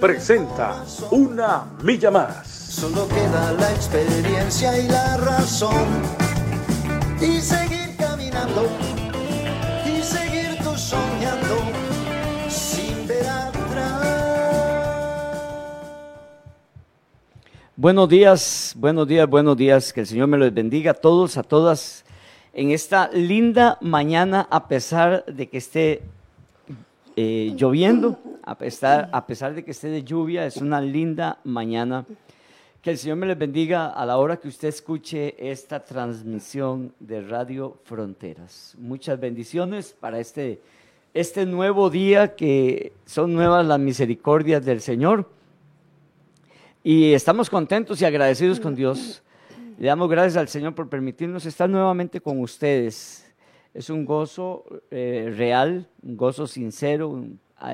presenta Una Milla Más. Solo queda la experiencia y la razón. Y seguir caminando, y seguir tú soñando, sin ver atrás. Buenos días, buenos días, buenos días. Que el Señor me los bendiga a todos, a todas, en esta linda mañana, a pesar de que esté eh, lloviendo, a pesar, a pesar de que esté de lluvia, es una linda mañana. Que el Señor me les bendiga a la hora que usted escuche esta transmisión de Radio Fronteras. Muchas bendiciones para este, este nuevo día que son nuevas las misericordias del Señor. Y estamos contentos y agradecidos con Dios. Le damos gracias al Señor por permitirnos estar nuevamente con ustedes. Es un gozo eh, real, un gozo sincero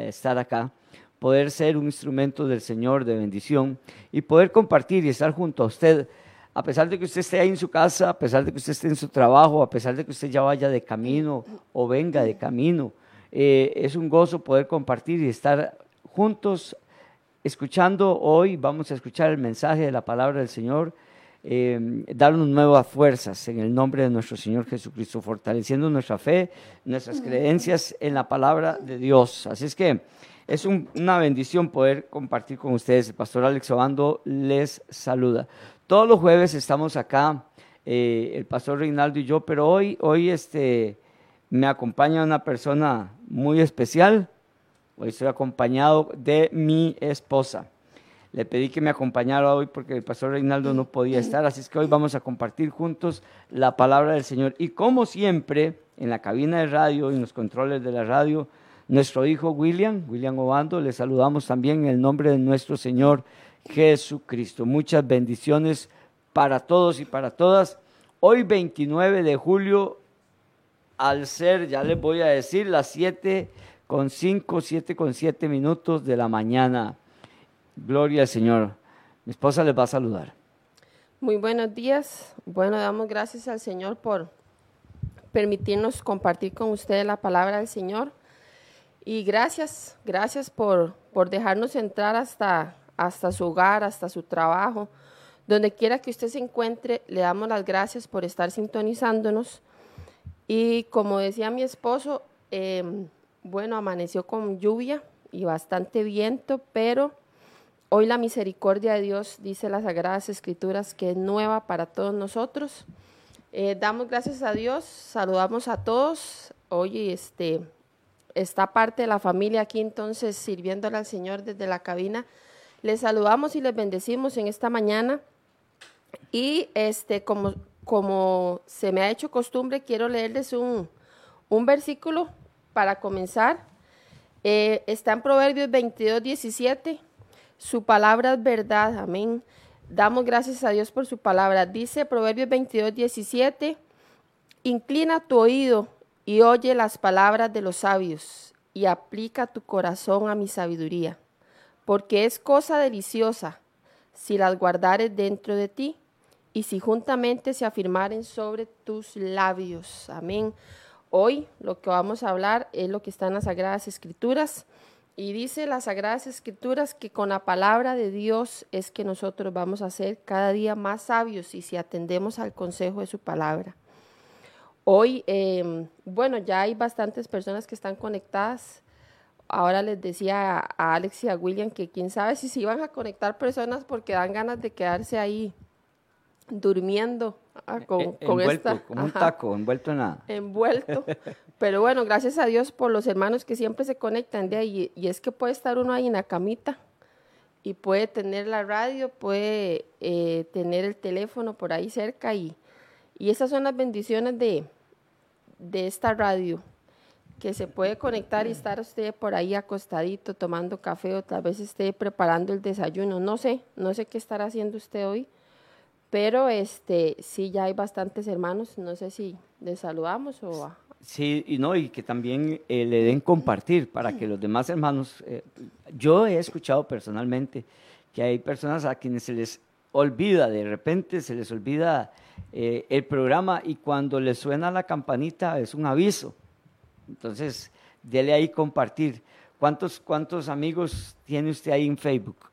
estar acá, poder ser un instrumento del Señor de bendición y poder compartir y estar junto a usted. A pesar de que usted esté ahí en su casa, a pesar de que usted esté en su trabajo, a pesar de que usted ya vaya de camino o venga de camino, eh, es un gozo poder compartir y estar juntos escuchando hoy, vamos a escuchar el mensaje de la palabra del Señor, eh, darnos nuevas fuerzas en el nombre de nuestro Señor Jesucristo, fortaleciendo nuestra fe, nuestras creencias en la palabra de Dios. Así es que es un- una bendición poder compartir con ustedes. El pastor Alex Obando les saluda. Todos los jueves estamos acá, eh, el pastor Reinaldo y yo, pero hoy, hoy este, me acompaña una persona muy especial. Hoy estoy acompañado de mi esposa. Le pedí que me acompañara hoy porque el pastor Reinaldo no podía estar, así es que hoy vamos a compartir juntos la palabra del Señor. Y como siempre, en la cabina de radio, en los controles de la radio, nuestro hijo William, William Obando, le saludamos también en el nombre de nuestro Señor Jesucristo. Muchas bendiciones para todos y para todas. Hoy 29 de julio al ser, ya les voy a decir, las 7 con 5, 7 con 7 minutos de la mañana. Gloria al Señor. Mi esposa les va a saludar. Muy buenos días. Bueno, damos gracias al Señor por permitirnos compartir con ustedes la palabra del Señor. Y gracias, gracias por, por dejarnos entrar hasta, hasta su hogar, hasta su trabajo. Donde quiera que usted se encuentre, le damos las gracias por estar sintonizándonos. Y como decía mi esposo, eh, bueno, amaneció con lluvia y bastante viento, pero Hoy la misericordia de Dios, dice las Sagradas Escrituras, que es nueva para todos nosotros. Eh, damos gracias a Dios, saludamos a todos. Hoy este, está parte de la familia aquí entonces sirviéndole al Señor desde la cabina. Les saludamos y les bendecimos en esta mañana. Y este, como, como se me ha hecho costumbre, quiero leerles un, un versículo para comenzar. Eh, está en Proverbios 22, 17. Su palabra es verdad, amén. Damos gracias a Dios por su palabra. Dice Proverbios 22, 17, inclina tu oído y oye las palabras de los sabios y aplica tu corazón a mi sabiduría, porque es cosa deliciosa si las guardares dentro de ti y si juntamente se afirmaren sobre tus labios. Amén. Hoy lo que vamos a hablar es lo que está en las Sagradas Escrituras. Y dice las Sagradas Escrituras que con la palabra de Dios es que nosotros vamos a ser cada día más sabios y si atendemos al consejo de su palabra. Hoy, eh, bueno, ya hay bastantes personas que están conectadas. Ahora les decía a, a Alex y a William que quién sabe si se iban a conectar personas porque dan ganas de quedarse ahí durmiendo ah, con, Eh, con envuelto, esta. como un taco, envuelto en nada. envuelto. Pero bueno, gracias a Dios por los hermanos que siempre se conectan de ahí. Y es que puede estar uno ahí en la camita y puede tener la radio, puede eh, tener el teléfono por ahí cerca. Y, y esas son las bendiciones de, de esta radio, que se puede conectar y estar usted por ahí acostadito tomando café o tal vez esté preparando el desayuno. No sé, no sé qué estará haciendo usted hoy, pero este sí ya hay bastantes hermanos. No sé si les saludamos o Sí, y no, y que también eh, le den compartir para que los demás hermanos, eh, yo he escuchado personalmente que hay personas a quienes se les olvida, de repente se les olvida eh, el programa y cuando les suena la campanita es un aviso. Entonces, dele ahí compartir. ¿Cuántos, cuántos amigos tiene usted ahí en Facebook?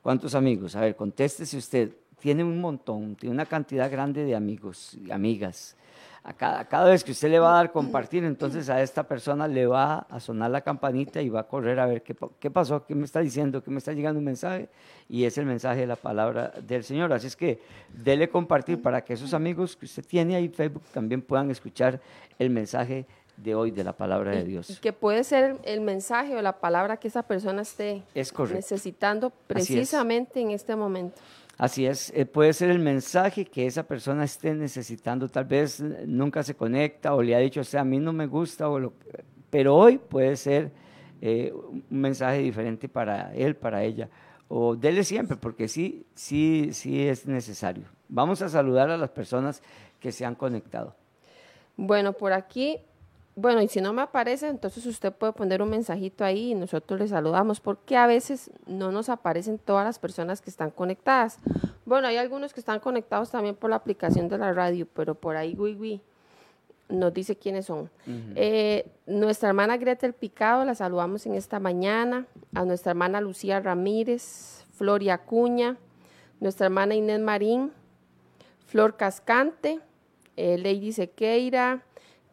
¿Cuántos amigos? A ver, contéstese usted. Tiene un montón, tiene una cantidad grande de amigos y amigas. A cada, cada vez que usted le va a dar compartir, entonces a esta persona le va a sonar la campanita y va a correr a ver qué, pa- qué pasó, qué me está diciendo, qué me está llegando un mensaje. Y es el mensaje de la palabra del Señor. Así es que dele compartir para que esos amigos que usted tiene ahí en Facebook también puedan escuchar el mensaje de hoy de la palabra de y Dios. que puede ser el mensaje o la palabra que esa persona esté Es necesitando es. precisamente en este momento. Así es, eh, puede ser el mensaje que esa persona esté necesitando. Tal vez eh, nunca se conecta o le ha dicho, o sea, a mí no me gusta, o lo, pero hoy puede ser eh, un mensaje diferente para él, para ella. O dele siempre, porque sí, sí, sí es necesario. Vamos a saludar a las personas que se han conectado. Bueno, por aquí, bueno, y si no me aparece, entonces usted puede poner un mensajito ahí y nosotros le saludamos, porque a veces no nos aparecen todas las personas que están conectadas. Bueno, hay algunos que están conectados también por la aplicación de la radio, pero por ahí, Gui nos dice quiénes son. Eh, nuestra hermana Gretel Picado, la saludamos en esta mañana. A nuestra hermana Lucía Ramírez, Floria Acuña, nuestra hermana Inés Marín, Flor Cascante, eh, Lady Sequeira,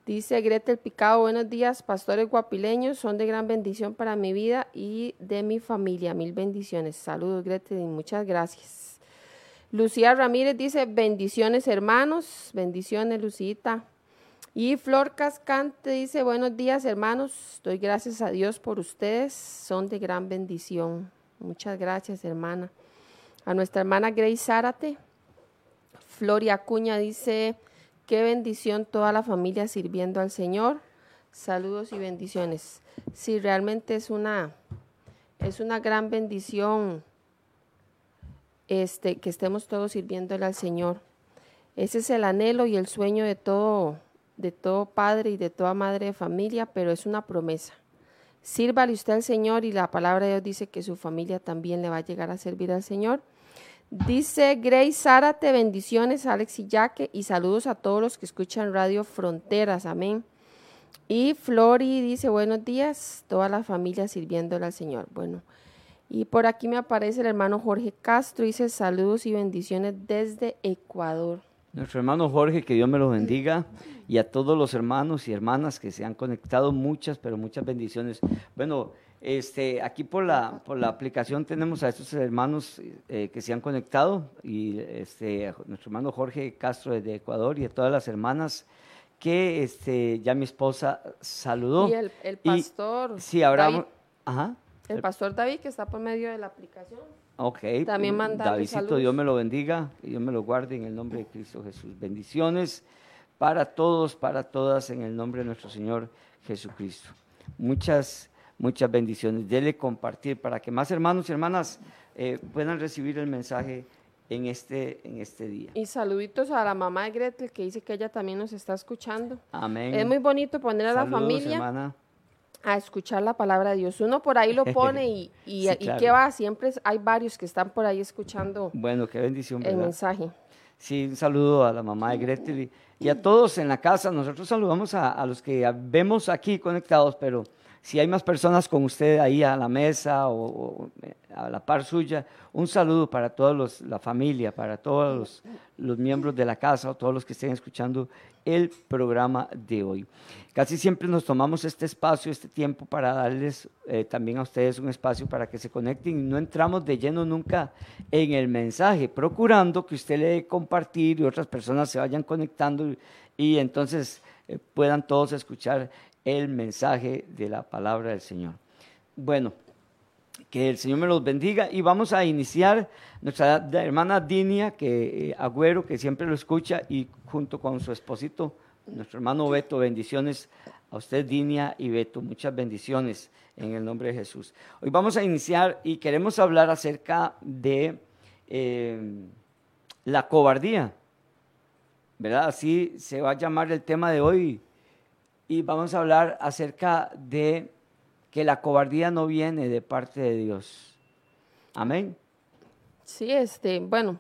dice Gretel Picado, buenos días, pastores guapileños, son de gran bendición para mi vida y de mi familia. Mil bendiciones. Saludos, Gretel, y muchas gracias. Lucía Ramírez dice, bendiciones hermanos, bendiciones Lucita. Y Flor Cascante dice, buenos días hermanos, doy gracias a Dios por ustedes, son de gran bendición. Muchas gracias hermana. A nuestra hermana Grace Zárate, Floria Acuña dice, qué bendición toda la familia sirviendo al Señor. Saludos y bendiciones. Sí, realmente es una, es una gran bendición este, que estemos todos sirviéndole al Señor. Ese es el anhelo y el sueño de todo, de todo padre y de toda madre de familia, pero es una promesa. Sírvale usted al Señor y la palabra de Dios dice que su familia también le va a llegar a servir al Señor. Dice Grace Zárate, bendiciones Alex y Yaque y saludos a todos los que escuchan Radio Fronteras, amén. Y Flori dice, buenos días, toda la familia sirviéndole al Señor. Bueno, y por aquí me aparece el hermano Jorge Castro, dice saludos y bendiciones desde Ecuador. Nuestro hermano Jorge, que Dios me lo bendiga, y a todos los hermanos y hermanas que se han conectado, muchas, pero muchas bendiciones. Bueno, este, aquí por la, por la aplicación tenemos a estos hermanos eh, que se han conectado, y este, a nuestro hermano Jorge Castro desde Ecuador, y a todas las hermanas que este, ya mi esposa saludó. Y el, el Y- pastor, Sí, ahora... David, Ajá. el pastor David que está por medio de la aplicación. Ok. También mandarle Davidcito, saludos. Dios me lo bendiga, y Dios me lo guarde en el nombre de Cristo Jesús. Bendiciones para todos, para todas, en el nombre de nuestro Señor Jesucristo. Muchas, muchas bendiciones. Dele compartir para que más hermanos y hermanas eh, puedan recibir el mensaje en este, en este día. Y saluditos a la mamá de Gretel que dice que ella también nos está escuchando. Amén. Es muy bonito poner a la Saludos, familia hermana. a escuchar la palabra de Dios. Uno por ahí lo pone y, y, Sí, y claro. qué va, siempre hay varios que están por ahí escuchando Bueno, qué bendición, el ¿verdad? mensaje. Sí, un saludo a la mamá de Gretel y, y a todos en la casa. Nosotros saludamos a, a los que vemos aquí conectados, pero si hay más personas con usted ahí a la mesa o, eh, a la par suya, un saludo para toda la familia, para todos los, miembros de la casa o todos los que estén escuchando el programa de hoy. Casi siempre nos tomamos este espacio, este tiempo para darles eh, también a ustedes un espacio para que se conecten y no entramos de lleno nunca en el mensaje, procurando que usted le dé compartir y otras personas se vayan conectando y entonces eh, puedan todos escuchar el mensaje de la palabra del Señor. Bueno, que el Señor me los bendiga y vamos a iniciar nuestra hermana Dinia, que eh, Agüero, que siempre lo escucha y junto con su esposito, nuestro hermano Beto, bendiciones a usted, Dinia y Beto. Muchas bendiciones en el nombre de Jesús. Hoy vamos a iniciar y queremos hablar acerca de eh, la cobardía. ¿Verdad? Así se va a llamar el tema de hoy. Y vamos a hablar acerca de que la cobardía no viene de parte de Dios. Amén. Sí, este, bueno,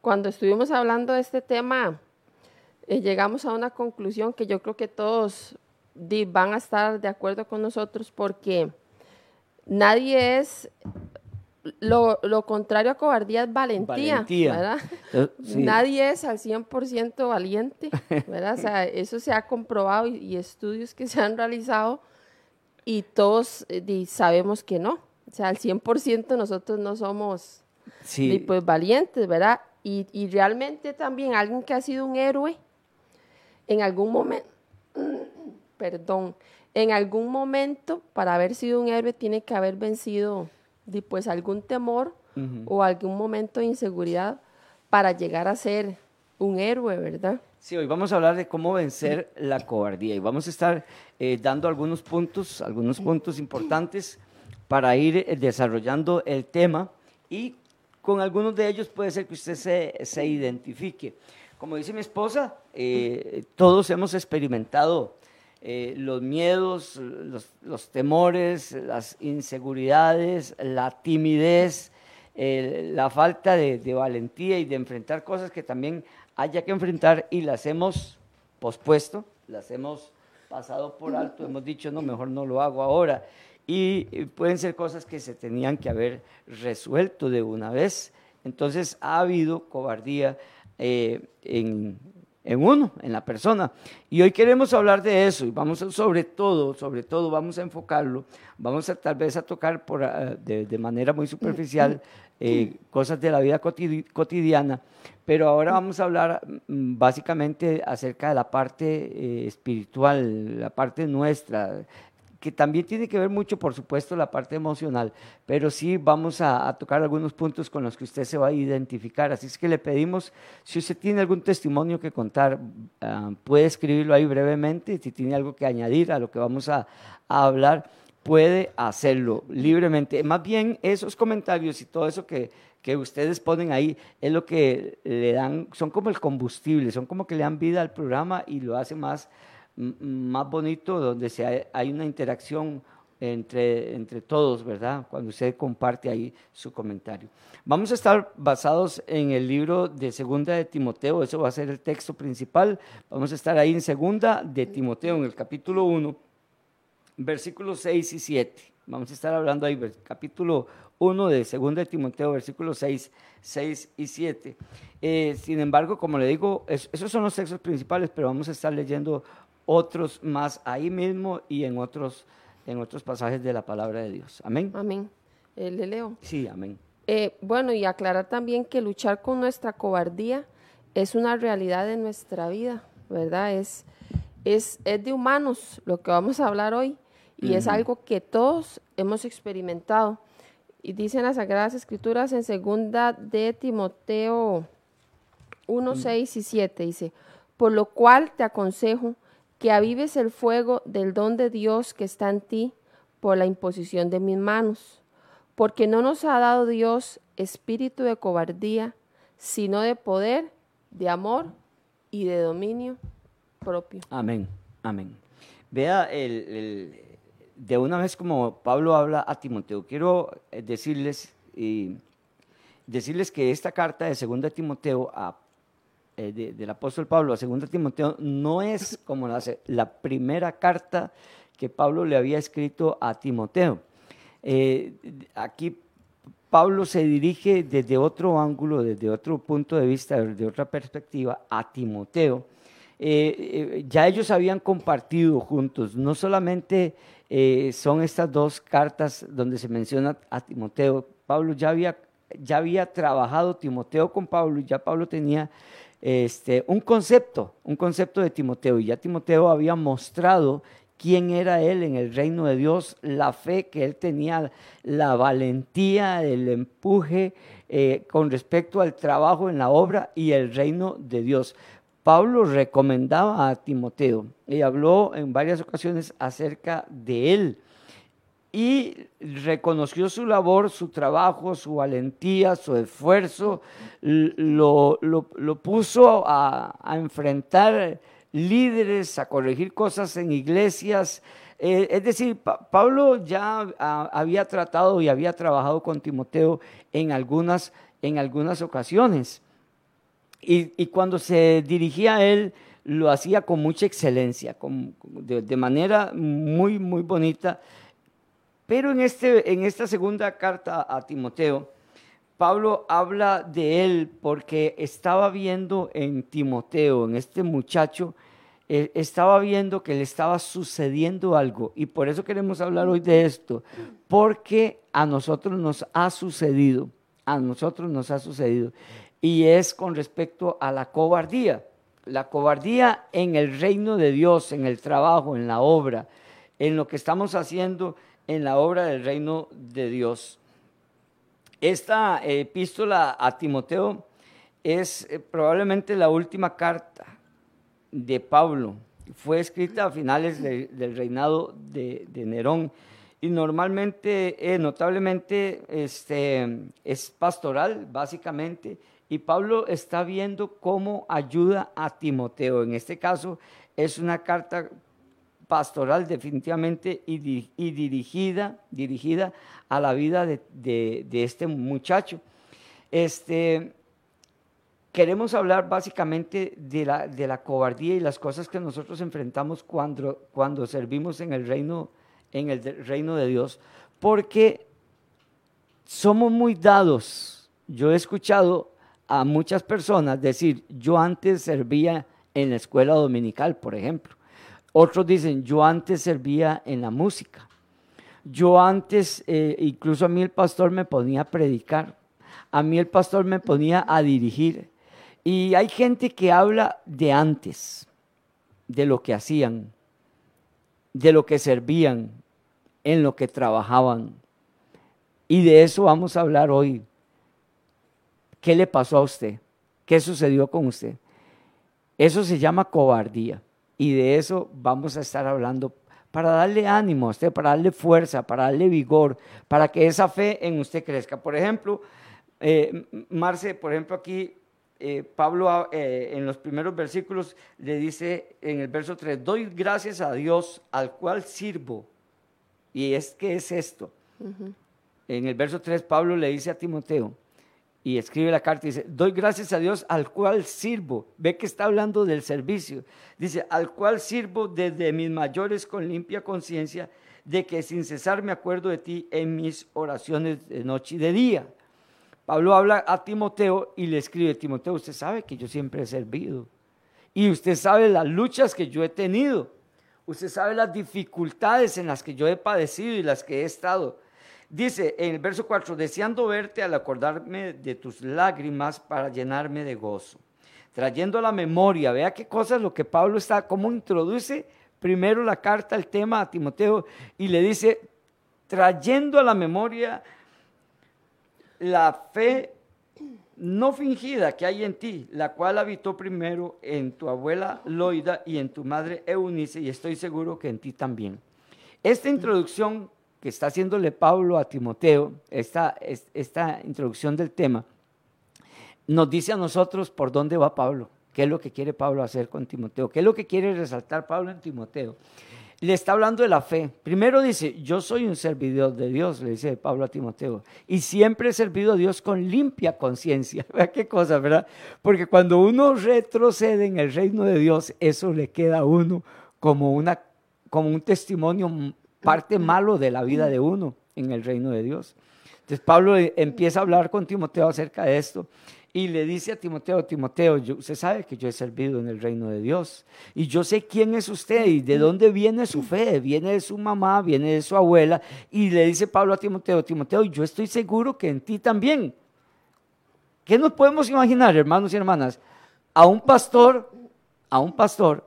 cuando estuvimos hablando de este tema, eh, llegamos a una conclusión que yo creo que todos van a estar de acuerdo con nosotros porque nadie es lo, contrario a cobardía es valentía, ¿verdad? Eh, nadie es al 100% valiente, ¿verdad? O sea, eso se ha comprobado y, estudios que se han realizado y todos eh, sabemos que no. O sea, al 100% nosotros no somos pues, valientes, ¿verdad? Y, y realmente también alguien que ha sido un héroe en algún momento, perdón, en algún momento para haber sido un héroe tiene que haber vencido pues algún temor o algún momento de inseguridad para llegar a ser un héroe, ¿verdad? Sí, hoy vamos a hablar de cómo vencer la cobardía y vamos a estar eh, dando algunos puntos, algunos puntos importantes para ir eh, desarrollando el tema y con algunos de ellos puede ser que usted se, se identifique. Como dice mi esposa, eh, todos hemos experimentado eh, los miedos, los, temores, las inseguridades, la timidez, la falta de, valentía y de enfrentar cosas que también haya que enfrentar y las hemos pospuesto, las hemos pasado por alto, hemos dicho, no, mejor no lo hago ahora. Y pueden ser cosas que se tenían que haber resuelto de una vez. Entonces ha habido cobardía, eh, en, uno, en la persona. Y hoy queremos hablar de eso y vamos a, sobre todo, sobre todo vamos a enfocarlo, vamos a tal vez a tocar por, ah, de, manera muy superficial eh, cosas de la vida cotidiana, pero ahora vamos a hablar mm, básicamente acerca de la parte eh, espiritual, la parte nuestra, que también tiene que ver mucho, por supuesto, la parte emocional, pero sí vamos a, tocar algunos puntos con los que usted se va a identificar. Así es que le pedimos, si usted tiene algún testimonio que contar, ah, puede escribirlo ahí brevemente, si tiene algo que añadir a lo que vamos a, hablar, puede hacerlo libremente. Más bien, esos comentarios y todo eso que, que ustedes ponen ahí es lo que le dan, son como el combustible, son como que le dan vida al programa y lo hace más más bonito, donde hay, una interacción entre, entre todos, ¿verdad? Cuando usted comparte ahí su comentario. Vamos a estar basados en el libro de Segunda de Timoteo, eso va a ser el texto principal. Vamos a estar ahí en Segunda de Timoteo, en el capítulo 1, versículos 6 y 7. Vamos a estar hablando ahí, capítulo 1 de Segunda de Timoteo, versículos 6, 6 y 7. Eh, sin embargo, como le digo, esos son los textos principales, pero vamos a estar leyendo otros más ahí mismo y en otros, en otros pasajes de la palabra de Dios. Amén. Amén. Eh, ¿Le leo? Sí, amén. Eh, bueno, y aclarar también que luchar con nuestra cobardía es una realidad de nuestra vida, ¿verdad? Es, es, es de humanos lo que vamos a hablar hoy y es algo que todos hemos experimentado. Y dicen las Sagradas Escrituras en segunda de Timoteo 1, 6 y 7, dice, por lo cual te aconsejo que avives el fuego del don de Dios que está en ti por la imposición de mis manos, porque no nos ha dado Dios espíritu de cobardía, sino de poder, de amor y de dominio propio. Amén, amén. Vea, el, de una vez como Pablo habla a Timoteo, quiero eh, decirles, y decirles que esta carta de 2 Timoteo a eh, del apóstol Pablo a 2 Timoteo no es como la, la, primera carta que Pablo le había escrito a Timoteo. Eh, aquí Pablo se dirige desde otro ángulo, desde otro punto de vista, desde otra perspectiva a Timoteo. Eh, ya ellos habían compartido juntos, no solamente son estas dos cartas donde se menciona a Timoteo, Pablo ya había, ya había trabajado Timoteo con Pablo y ya Pablo tenía este, un concepto, un concepto de Timoteo. Y ya Timoteo había mostrado quién era él en el reino de Dios, la fe que él tenía, la valentía, el empuje eh, con respecto al trabajo en la obra y el reino de Dios. Pablo recomendaba a Timoteo y habló en varias ocasiones acerca de él y reconoció su labor, su trabajo, su valentía, su esfuerzo, lo, puso a, enfrentar líderes, a corregir cosas en iglesias. Eh, es decir, Pablo ya había tratado y había trabajado con Timoteo en algunas, en algunas ocasiones. Y, cuando se dirigía a él, lo hacía con mucha excelencia, de, de manera muy, muy bonita pero en, este, en esta segunda carta a Timoteo, Pablo habla de él porque estaba viendo en Timoteo, en este muchacho, eh, estaba viendo que le estaba sucediendo algo. Y por eso queremos hablar hoy de esto, porque a nosotros nos ha sucedido, a nosotros nos ha sucedido. Y es con respecto a la cobardía. La cobardía en el reino de Dios, en el trabajo, en la obra, en lo que estamos haciendo en la obra del reino de Dios. Esta epístola a Timoteo es eh, probablemente la última carta de Pablo. Fue escrita a finales del reinado de, Nerón y normalmente, eh, notablemente, este, es pastoral, básicamente, y Pablo está viendo cómo ayuda a Timoteo. En este caso, es una carta pastoral definitivamente y, dirigida, dirigida a la vida de, este muchacho. Este, queremos hablar básicamente de la, de la, cobardía y las cosas que nosotros enfrentamos cuando, cuando servimos en el, reino, en el reino de Dios, porque somos muy dados. Yo he escuchado a muchas personas decir, yo antes servía en la escuela dominical, por ejemplo. Otros dicen, yo antes servía en la música. Yo antes, eh, incluso a mí el pastor me ponía a predicar. A mí el pastor me ponía a dirigir. Y hay gente que habla de antes, de lo que hacían, de lo que servían, en lo que trabajaban. Y de eso vamos a hablar hoy. ¿Qué le pasó a usted? ¿Qué sucedió con usted? Eso se llama cobardía. Y de eso vamos a estar hablando para darle ánimo a usted, para darle fuerza, para darle vigor, para que esa fe en usted crezca. Por ejemplo, eh, Marce, por ejemplo, aquí eh, Pablo eh, en los primeros versículos le dice en el verso 3, doy gracias a Dios al cual sirvo. Y es que es esto. En el verso 3 Pablo le dice a Timoteo, y escribe la carta y dice, doy gracias a Dios al cual sirvo. Ve que está hablando del servicio. Dice, al cual sirvo desde mis mayores con limpia conciencia de que sin cesar me acuerdo de ti en mis oraciones de noche y de día. Pablo habla a Timoteo y le escribe, Timoteo, usted sabe que yo siempre he servido. Y usted sabe las luchas que yo he tenido. Usted sabe las dificultades en las que yo he padecido y las que he estado. Dice en el verso 4, deseando verte al acordarme de tus lágrimas para llenarme de gozo. Trayendo a la memoria, vea qué cosas lo que Pablo está, cómo introduce primero la carta, el tema a Timoteo y le dice, trayendo a la memoria la fe no fingida que hay en ti, la cual habitó primero en tu abuela Loida y en tu madre Eunice, y estoy seguro que en ti también. Esta introducción que está haciéndole Pablo a Timoteo, esta, esta introducción del tema, nos dice a nosotros por dónde va Pablo, qué es lo que quiere Pablo hacer con Timoteo, qué es lo que quiere resaltar Pablo en Timoteo. Le está hablando de la fe. Primero dice, yo soy un servidor de Dios, le dice Pablo a Timoteo, y siempre he servido a Dios con limpia conciencia. Vea qué cosa, ¿verdad? Porque cuando uno retrocede en el reino de Dios, eso le queda a uno como, una, como un testimonio parte malo de la vida de uno en el reino de Dios. Entonces Pablo empieza a hablar con Timoteo acerca de esto y le dice a Timoteo, Timoteo, usted sabe que yo he servido en el reino de Dios y yo sé quién es usted y de dónde viene su fe, viene de su mamá, viene de su abuela y le dice Pablo a Timoteo, Timoteo, yo estoy seguro que en ti también. ¿Qué nos podemos imaginar, hermanos y hermanas? A un pastor, a un pastor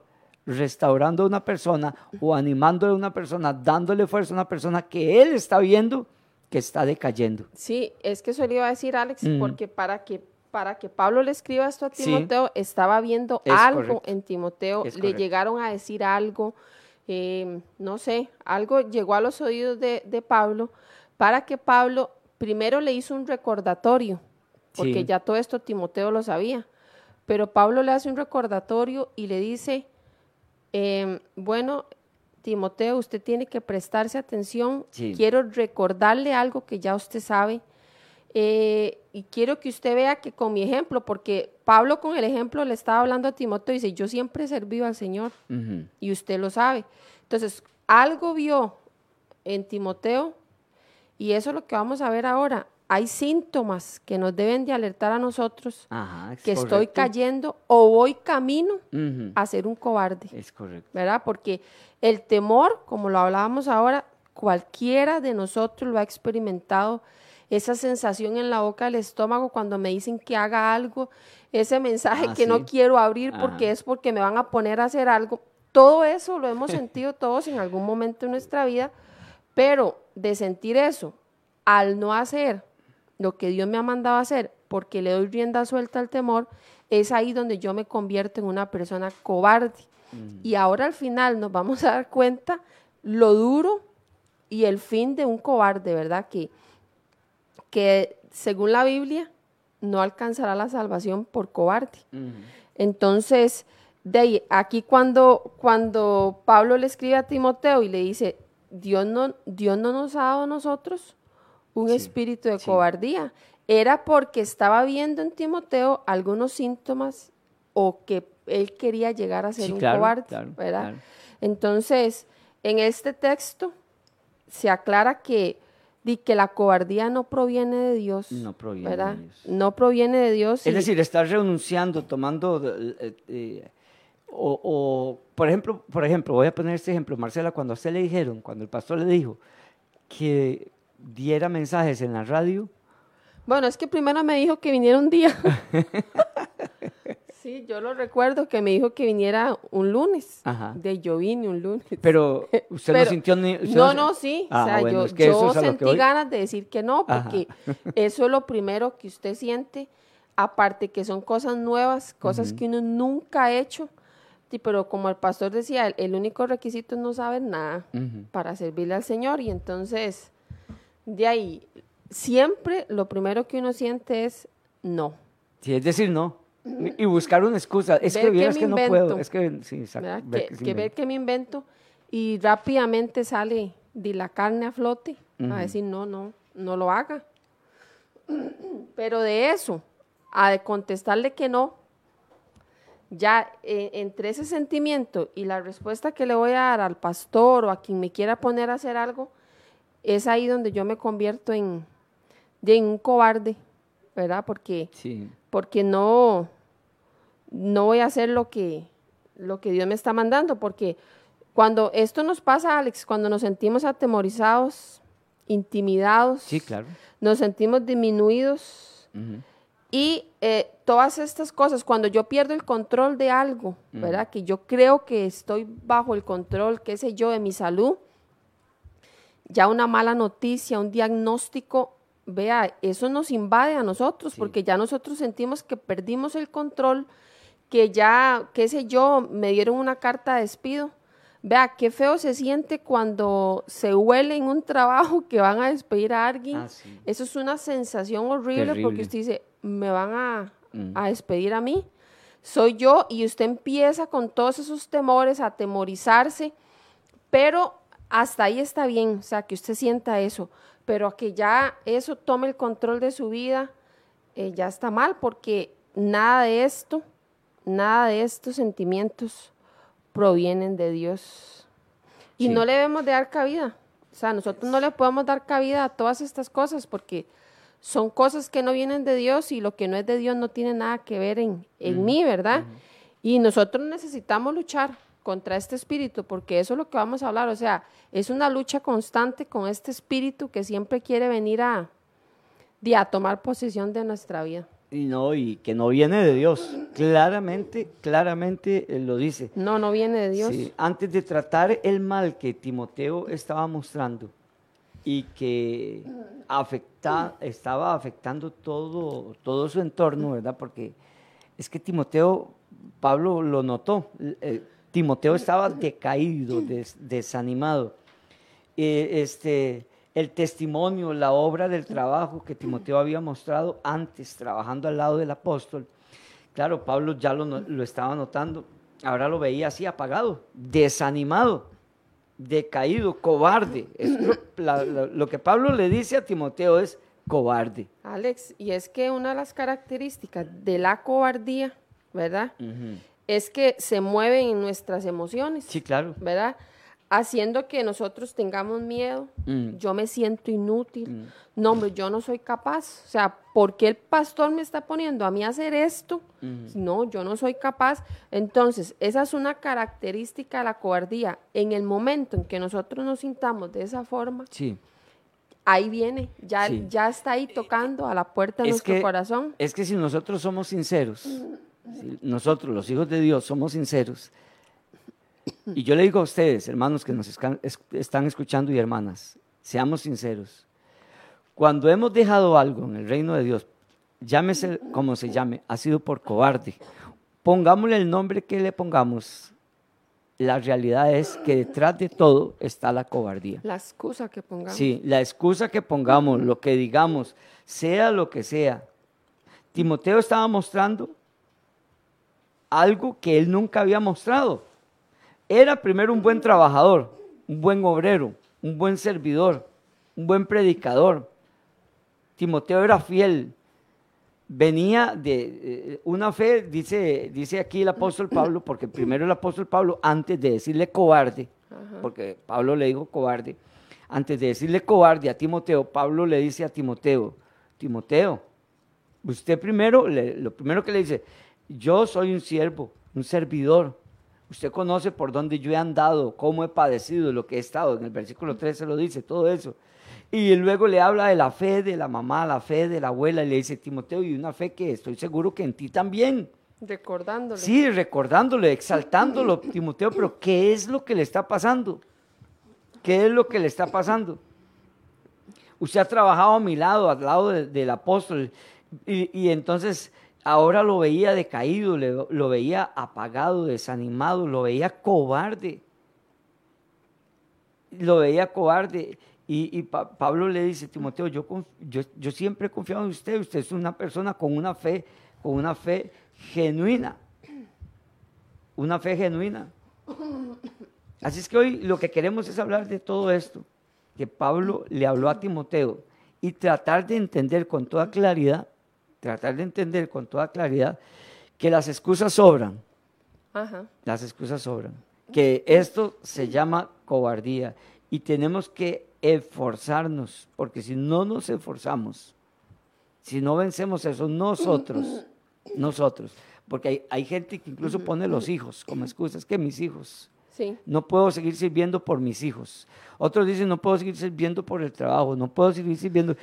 restaurando a una persona o animándole a una persona, dándole fuerza a una persona que él está viendo que está decayendo. Sí, es que eso le iba a decir Alex, porque para que para que Pablo le escriba esto a Sí. Timoteo, estaba viendo Es algo correcto. en Timoteo, le correcto. llegaron a decir algo, eh, no sé, algo llegó a los oídos de, de Pablo, para que Pablo primero le hizo un recordatorio, porque Sí. ya todo esto Timoteo lo sabía, pero Pablo le hace un recordatorio y le dice, eh, bueno, Timoteo, usted tiene que prestarse atención, Sí. quiero recordarle algo que ya usted sabe. Eh, y quiero que usted vea que con mi ejemplo, porque Pablo con el ejemplo le estaba hablando a Timoteo y dice, yo siempre he servido al Señor y usted lo sabe. Entonces, algo vio en Timoteo y eso es lo que vamos a ver ahora. Hay síntomas que nos deben de alertar a nosotros Ajá, es que estoy cayendo o voy camino a ser un cobarde. Es correcto. ¿verdad? Porque el temor, como lo hablábamos ahora, cualquiera de nosotros lo ha experimentado. Esa sensación en la boca del estómago cuando me dicen que haga algo, ese mensaje Ah, que no quiero abrir porque es porque me van a poner a hacer algo. Todo eso lo hemos sentido todos en algún momento de nuestra vida, pero de sentir eso, al no hacer lo que Dios me ha mandado a hacer, porque le doy rienda suelta al temor, es ahí donde yo me convierto en una persona cobarde. Y ahora al final nos vamos a dar cuenta lo duro y el fin de un cobarde, ¿verdad? Que, que según la Biblia no alcanzará la salvación por cobarde. Ujú. Entonces, de ahí, aquí cuando, cuando Pablo le escribe a Timoteo y le dice, Dios no, Dios no nos ha dado a nosotros un Sí, espíritu de sí. cobardía, era porque estaba viendo en Timoteo algunos síntomas o que él quería llegar a ser Sí, un claro, cobarde, claro, ¿verdad? claro. Entonces, en este texto se aclara que, di que la cobardía no proviene de Dios, No proviene ¿verdad? de Dios. No proviene de Dios. Es y- decir, estás renunciando, tomando, eh, eh, o, o, por ejemplo, por ejemplo, voy a poner este ejemplo, Marcela, cuando a usted le dijeron, cuando el pastor le dijo que diera mensajes en la radio, Bueno, es que primero me dijo que viniera un día. sí, yo lo recuerdo que me dijo que viniera un lunes. Ajá. De yo vine un lunes. pero usted no sintió ni... usted No, no, sí. Ah, o sea, bueno, yo, es que sentí ganas de decir que no, Ajá. porque eso es lo primero que usted siente. Aparte que son cosas nuevas, cosas que uno nunca ha hecho. Sí, pero como el pastor decía, el, único requisito es no saber nada para servirle al Señor. Y entonces, de ahí, siempre lo primero que uno siente es no. Sí, es decir, no. Y buscar una excusa. Es Ver que vieras me que no puedo. Es que, sí, exacto. ver que, que que ver que me invento y rápidamente sale de la carne a flote a decir no, no, no lo haga. Pero de eso, a de contestarle que no, ya eh, entre ese sentimiento y la respuesta que le voy a dar al pastor o a quien me quiera poner a hacer algo, es ahí donde yo me convierto en, de- un cobarde, ¿verdad? Porque Sí. porque no, no voy a hacer lo que, lo que Dios me está mandando, porque cuando esto nos pasa, Alex, cuando nos sentimos atemorizados, intimidados, Sí, claro. nos sentimos disminuidos y eh, todas estas cosas, cuando yo pierdo el control de algo, ¿verdad? Que yo creo que estoy bajo el control, qué sé yo, de mi salud, ya una mala noticia, un diagnóstico, vea, eso nos invade a nosotros, Sí. porque ya nosotros sentimos que perdimos el control, que ya, qué sé yo, me dieron una carta de despido. Vea, qué feo se siente cuando se huele en un trabajo que van a despedir a alguien. Ah, sí. Eso es una sensación horrible Terrible. porque usted dice, me van a, Mm. a despedir a mí. Soy yo y usted empieza con todos esos temores a atemorizarse, pero hasta ahí está bien, o sea, que usted sienta eso, pero a que ya eso tome el control de su vida, eh, ya está mal porque nada de esto, nada de estos sentimientos provienen de Dios. Y Sí. no le debemos de dar cabida. O sea, nosotros no le podemos dar cabida a todas estas cosas porque son cosas que no vienen de Dios y lo que no es de Dios no tiene nada que ver en, en mí, ¿verdad? Y nosotros necesitamos luchar contra este espíritu porque eso es lo que vamos a hablar. O sea, es una lucha constante con este espíritu que siempre quiere venir a, de a tomar posesión de nuestra vida. Y no, y que no viene de Dios. Claramente, claramente eh, lo dice. No, no viene de Dios. Sí, antes de tratar el mal que Timoteo estaba mostrando y que afecta, estaba afectando todo, todo su entorno, ¿verdad? Porque es que Timoteo, Pablo lo notó, eh, Timoteo estaba decaído, des- desanimado. Eh, este, el testimonio, la obra del trabajo que Timoteo había mostrado antes, trabajando al lado del apóstol, claro, Pablo ya lo, lo estaba notando, ahora lo veía así apagado, desanimado, decaído, cobarde. Es lo, la- la- lo que Pablo le dice a Timoteo es cobarde. Alex, y es que una de las características de la cobardía, ¿verdad? Es que se mueven en nuestras emociones, Sí, claro. ¿verdad? Haciendo que nosotros tengamos miedo, Mm. yo me siento inútil, no, hombre, yo no soy capaz. O sea, ¿por qué el pastor me está poniendo a mí a hacer esto? No, yo no soy capaz. Entonces, esa es una característica de la cobardía. En el momento en que nosotros nos sintamos de esa forma, Sí. ahí viene, ya, Sí. ya está ahí tocando a la puerta de Es nuestro que, corazón. es que si nosotros somos sinceros, si nosotros los hijos de Dios somos sinceros, y yo le digo a ustedes, hermanos que nos están escuchando y hermanas, seamos sinceros. Cuando hemos dejado algo en el reino de Dios, llámese como se llame, ha sido por cobarde. Pongámosle el nombre que le pongamos. La realidad es que detrás de todo está la cobardía. La excusa que pongamos. Sí, la excusa que pongamos, lo que digamos, sea lo que sea. Timoteo estaba mostrando algo que él nunca había mostrado. Era primero un buen trabajador, un buen obrero, un buen servidor, un buen predicador. Timoteo era fiel. Venía de eh, una fe, dice, dice aquí el apóstol Pablo, porque primero el apóstol Pablo, antes de decirle cobarde, porque Pablo le dijo cobarde, antes de decirle cobarde a Timoteo, Pablo le dice a Timoteo, Timoteo, usted primero, le- lo primero que le dice, yo soy un siervo, un servidor. Usted conoce por dónde yo he andado, cómo he padecido, lo que he estado. En el versículo 13 lo dice, todo eso. Y luego le habla de la fe de la mamá, la fe de la abuela, y le dice, Timoteo, y una fe que estoy seguro que en ti también. Recordándole. Sí, recordándole, exaltándolo, Timoteo, pero ¿qué es lo que le está pasando? ¿Qué es lo que le está pasando? Usted ha trabajado a mi lado, al lado de- del apóstol, y, y entonces ahora lo veía decaído, lo veía apagado, desanimado, lo veía cobarde. Lo veía cobarde. Y, y Pa- Pablo le dice, Timoteo, yo, yo siempre he confiado en usted, usted es una persona con una fe, con una fe genuina. Una fe genuina. Así es que hoy lo que queremos es hablar de todo esto que Pablo le habló a Timoteo y tratar de entender con toda claridad, tratar de entender con toda claridad que las excusas sobran, Ajá. las excusas sobran, que esto se llama cobardía y tenemos que esforzarnos, porque si no nos esforzamos, si no vencemos eso, nosotros, nosotros, porque hay, hay gente que incluso pone los hijos como excusas, que mis hijos, Sí. no puedo seguir sirviendo por mis hijos. Otros dicen, no puedo seguir sirviendo por el trabajo, no puedo seguir sirviendo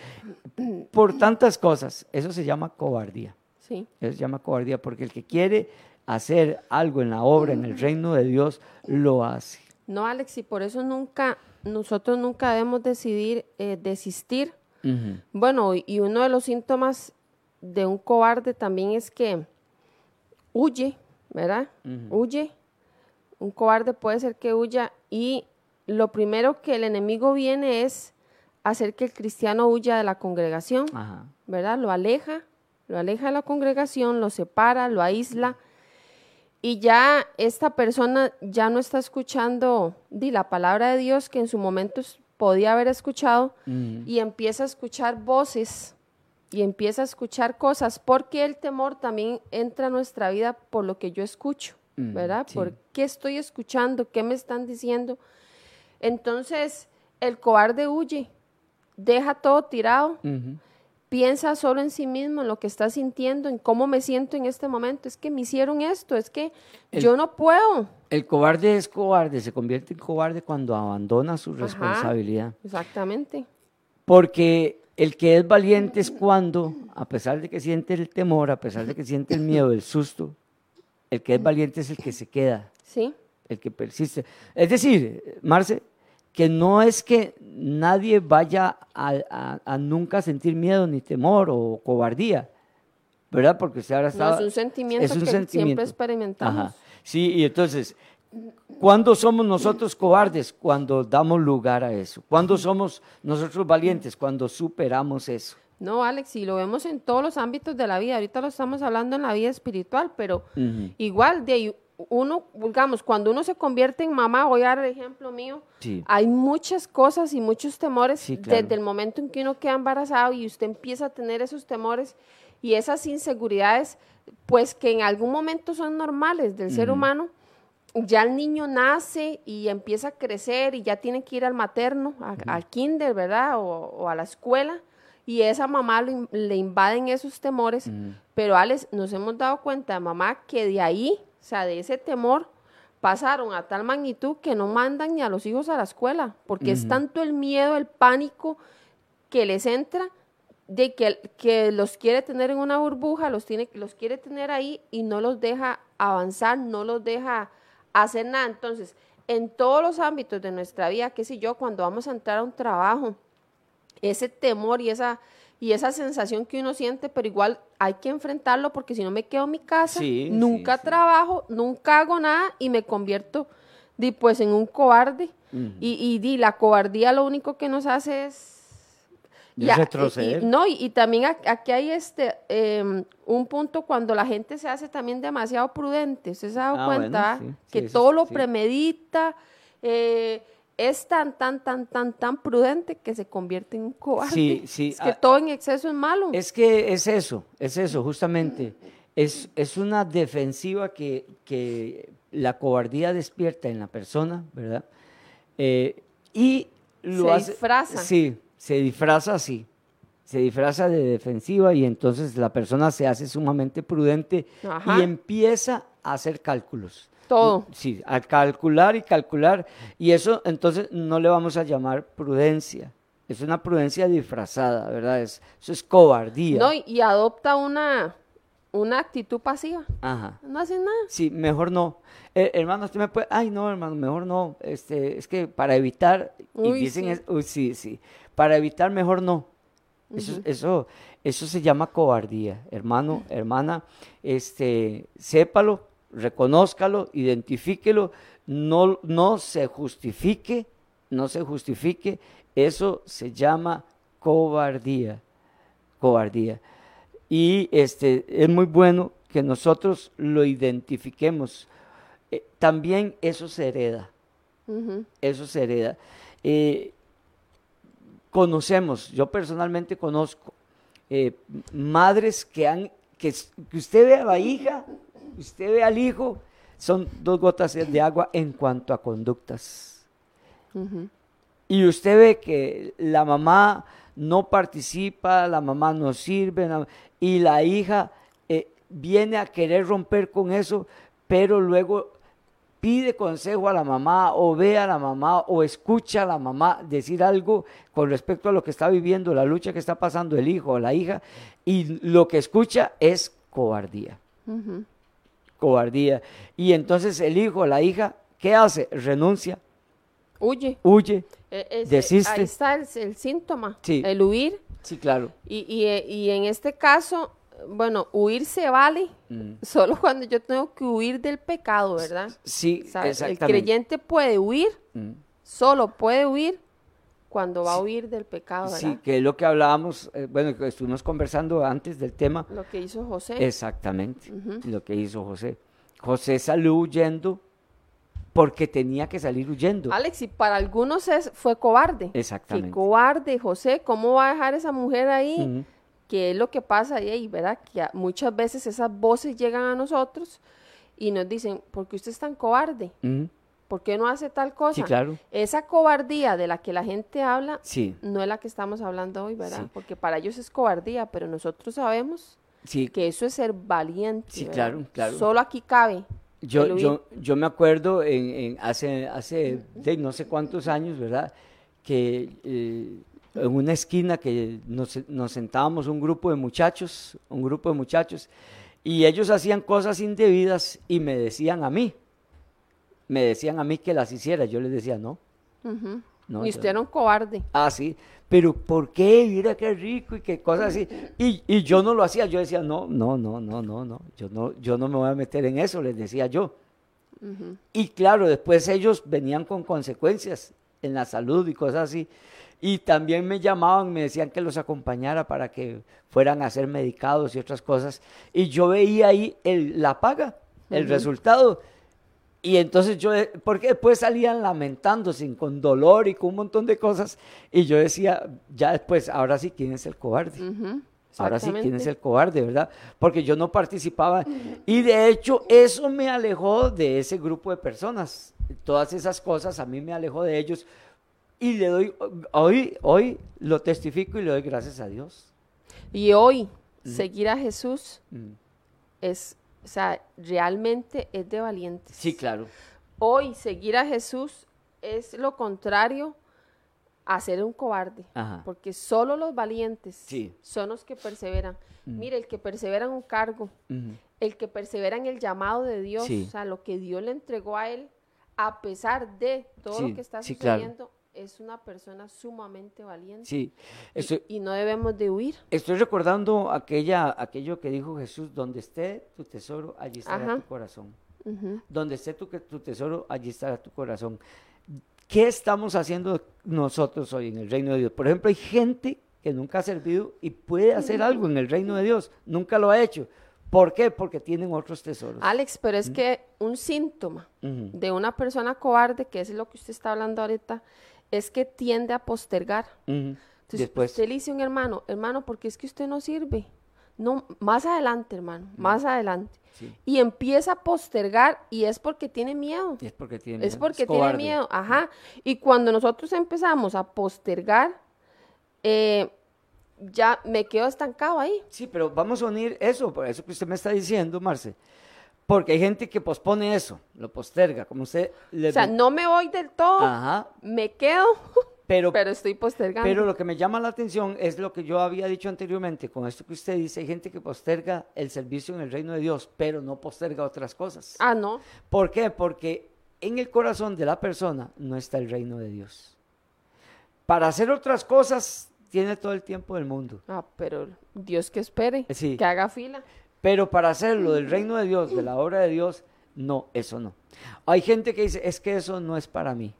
por tantas cosas. Eso se llama cobardía. Sí. Eso se llama cobardía, porque el que quiere hacer algo en la obra, en el reino de Dios, lo hace. No, Alex, y por eso nunca, nosotros nunca debemos decidir eh, desistir. Bueno, y- y uno de los síntomas de un cobarde también es que huye, ¿verdad? Huye. Un cobarde puede ser que huya y lo primero que el enemigo viene es hacer que el cristiano huya de la congregación. Ajá. ¿verdad? Lo aleja, lo aleja de la congregación, lo separa, lo aísla. Y ya esta persona ya no está escuchando di, la palabra de Dios que en su momento podía haber escuchado y empieza a escuchar voces y empieza a escuchar cosas porque el temor también entra a nuestra vida por lo que yo escucho, Mm, ¿verdad? sí. Por qué estoy escuchando, qué me están diciendo. Entonces, el cobarde huye, deja todo tirado, piensa solo en sí mismo, en lo que está sintiendo, en cómo me siento en este momento. Es que me hicieron esto, es que El- yo no puedo. El cobarde es cobarde, se convierte en cobarde cuando abandona su responsabilidad. Exactamente. Porque el que es valiente es cuando, a pesar de que siente el temor, a pesar de que siente el miedo, el susto, el que es valiente es el que se queda, Sí, el que persiste. Es decir, Marce, que no es que nadie vaya a, a- a nunca sentir miedo ni temor o cobardía, ¿verdad? Porque usted ahora No, está... es un sentimiento que siempre experimentamos. Ajá. Sí, y entonces, ¿cuándo somos nosotros cobardes? Cuando damos lugar a eso. ¿Cuándo somos nosotros valientes? Cuando superamos eso. No, Alex, y lo vemos en todos los ámbitos de la vida. Ahorita lo estamos hablando en la vida espiritual, pero igual de ahí, uno, digamos, cuando uno se convierte en mamá, voy a dar el ejemplo mío, Sí. hay muchas cosas y muchos temores Sí, claro. desde el momento en que uno queda embarazado y usted empieza a tener esos temores y esas inseguridades, pues que en algún momento son normales del ser humano. Ya el niño nace y empieza a crecer y ya tiene que ir al materno, a- al kinder, ¿verdad? O, o a la escuela. Y esa mamá lo le invaden esos temores. Pero, Alex, nos hemos dado cuenta, mamá, que de ahí, o sea, de ese temor, pasaron a tal magnitud que no mandan ni a los hijos a la escuela, porque es tanto el miedo, el pánico que les entra de que, que los quiere tener en una burbuja, los, tiene, los quiere tener ahí y no los deja avanzar, no los deja hacer nada. Entonces, en todos los ámbitos de nuestra vida, qué sé yo, cuando vamos a entrar a un trabajo, ese temor y esa, y esa sensación que uno siente, pero igual hay que enfrentarlo porque si no me quedo en mi casa, Sí, nunca sí, sí. trabajo, nunca hago nada y me convierto di, pues en un cobarde. Y, y di, la cobardía lo único que nos hace es... Y a- retroceder. y- no, y, y también aquí hay este em, un punto cuando la gente se hace también demasiado prudente. ¿Usted se ha dado Ah, cuenta? bueno, que todo lo premedita, eh, es tan, tan, tan, tan, tan prudente que se convierte en un cobarde. Sí, sí, Es que ah, todo en exceso es malo. Es que es eso, es eso, justamente. Es, es una defensiva que, que la cobardía despierta en la persona, ¿verdad? Eh, y lo Se hace- disfraza. Sí, se disfraza así. Se disfraza de defensiva y entonces la persona se hace sumamente prudente Ajá. y empieza a hacer cálculos. Todo. Sí, a calcular y calcular. Y eso entonces no le vamos a llamar prudencia. Es una prudencia disfrazada, ¿verdad? Es, eso es cobardía. No, y, y adopta una, una actitud pasiva. Ajá. No hace nada. Sí, mejor no. Eh, hermano, usted me puede. Ay, no, hermano, mejor no. Este, es que para evitar. y dicen, sí. es- uy, sí, sí. Para evitar, mejor no. Eso, eso, eso se llama cobardía, hermano, hermana. Este, sépalo, reconózcalo, identifíquelo. No, no se justifique, no se justifique. Eso se llama cobardía. Cobardía. Y este, es muy bueno que nosotros lo identifiquemos. Eh, también eso se hereda, eso se hereda. Eh, conocemos, yo personalmente conozco eh, madres que han, que, que usted ve a la hija, usted ve al hijo, son dos gotas de agua en cuanto a conductas. Y usted ve que la mamá no participa, la mamá no sirve, y la hija eh, viene a querer romper con eso, pero luego pide consejo a la mamá o ve a la mamá o escucha a la mamá decir algo con respecto a lo que está viviendo, la lucha que está pasando el hijo o la hija, y lo que escucha es cobardía. Cobardía. Y entonces el hijo la hija, ¿qué hace? Renuncia, Huye. huye. Eh, es- Desiste. Ahí está el, el síntoma. Sí. El huir. Sí, claro. Y, y, eh, y en este caso, bueno, huir se vale Mm. solo cuando yo tengo que huir del pecado, ¿verdad? Sí, O sea, el exactamente. creyente puede huir, Mm. solo puede huir cuando va a huir del pecado, ¿verdad? Sí, que es lo que hablábamos, eh, bueno, que estuvimos conversando antes del tema. Lo que hizo José. Exactamente, lo que hizo José. José salió huyendo porque tenía que salir huyendo. Alex, y para algunos es, fue cobarde. Exactamente. Cobarde, José, ¿cómo va a dejar esa mujer ahí? Ujú. Que es lo que pasa ahí, ¿verdad? Que muchas veces esas voces llegan a nosotros y nos dicen, ¿por qué usted es tan cobarde? ¿Por qué no hace tal cosa? Sí, claro. Esa cobardía de la que la gente habla Sí, no es la que estamos hablando hoy, ¿verdad? Sí. Porque para ellos es cobardía, pero nosotros sabemos sí. que eso es ser valiente. Sí, ¿verdad? claro, claro. Solo aquí cabe. Yo, yo, yo me acuerdo en, en hace, hace de no sé cuántos años, ¿verdad? Que eh, en una esquina que nos, nos sentábamos un grupo de muchachos, un grupo de muchachos, y ellos hacían cosas indebidas y me decían a mí, me decían a mí que las hiciera, yo les decía no, Ujú. No, y usted era un cobarde. Ah, sí. Pero ¿por qué? Mira qué rico y qué cosas así. Y, y yo no lo hacía. Yo decía, no, no, no, no, no, no. Yo no, yo no me voy a meter en eso, les decía yo. Y claro, después ellos venían con consecuencias en la salud y cosas así. Y también me llamaban, me decían que los acompañara para que fueran a ser medicados y otras cosas. Y yo veía ahí el, la paga, el resultado. Y entonces yo, porque después salían lamentándose con dolor y con un montón de cosas. Y yo decía, ya después, ahora sí, ¿quién es el cobarde? Ahora sí, ¿quién es el cobarde, verdad? Porque yo no participaba. Y de hecho, eso me alejó de ese grupo de personas. Todas esas cosas a mí me alejó de ellos. Y le doy, hoy, hoy lo testifico y le doy gracias a Dios. Y hoy, seguir a Jesús Mm. es, o sea, realmente es de valientes. Sí, claro. Hoy, seguir a Jesús es lo contrario a ser un cobarde. Ajá. Porque solo los valientes Sí. son los que perseveran. Mire, el que persevera en un cargo, el que persevera en el llamado de Dios, Sí. o sea, lo que Dios le entregó a él, a pesar de todo Sí, lo que está claro. Es una persona sumamente valiente. Sí. Y- Estoy, y, no debemos de huir. estoy recordando aquella, aquello que dijo Jesús, donde esté tu tesoro, allí estará Ajá. tu corazón. Donde esté tu, tu tesoro, allí estará tu corazón. ¿Qué estamos haciendo nosotros hoy en el reino de Dios? Por ejemplo, hay gente que nunca ha servido y puede hacer algo en el reino de Dios. Nunca lo ha hecho. ¿Por qué? Porque tienen otros tesoros. Alex, pero es que un síntoma de una persona cobarde, que es lo que usted está hablando ahorita, es que tiende a postergar. Entonces, Después, usted le dice a un hermano, hermano, porque es que usted no sirve. No, más adelante, hermano, más adelante. sí, Y empieza a postergar y es porque tiene miedo. es porque tiene Es miedo, porque tiene miedo, ajá. Y cuando nosotros empezamos a postergar, eh, ya me quedo estancado ahí. Sí, pero vamos a unir eso, por eso que usted me está diciendo, Marce. Porque hay gente que pospone eso, lo posterga, como usted le O sea, no me voy del todo, Ajá, me quedo, pero, pero estoy postergando. pero lo que me llama la atención es lo que yo había dicho anteriormente, con esto que usted dice, hay gente que posterga el servicio en el reino de Dios, pero no posterga otras cosas. ah, no. ¿Por qué? Porque en el corazón de la persona no está el reino de Dios. Para hacer otras cosas tiene todo el tiempo del mundo. Ah, pero Dios que espere, Sí. que haga fila. Pero para hacerlo del reino de Dios, de la obra de Dios, no, eso no. Hay gente que dice, es que eso no es para mí.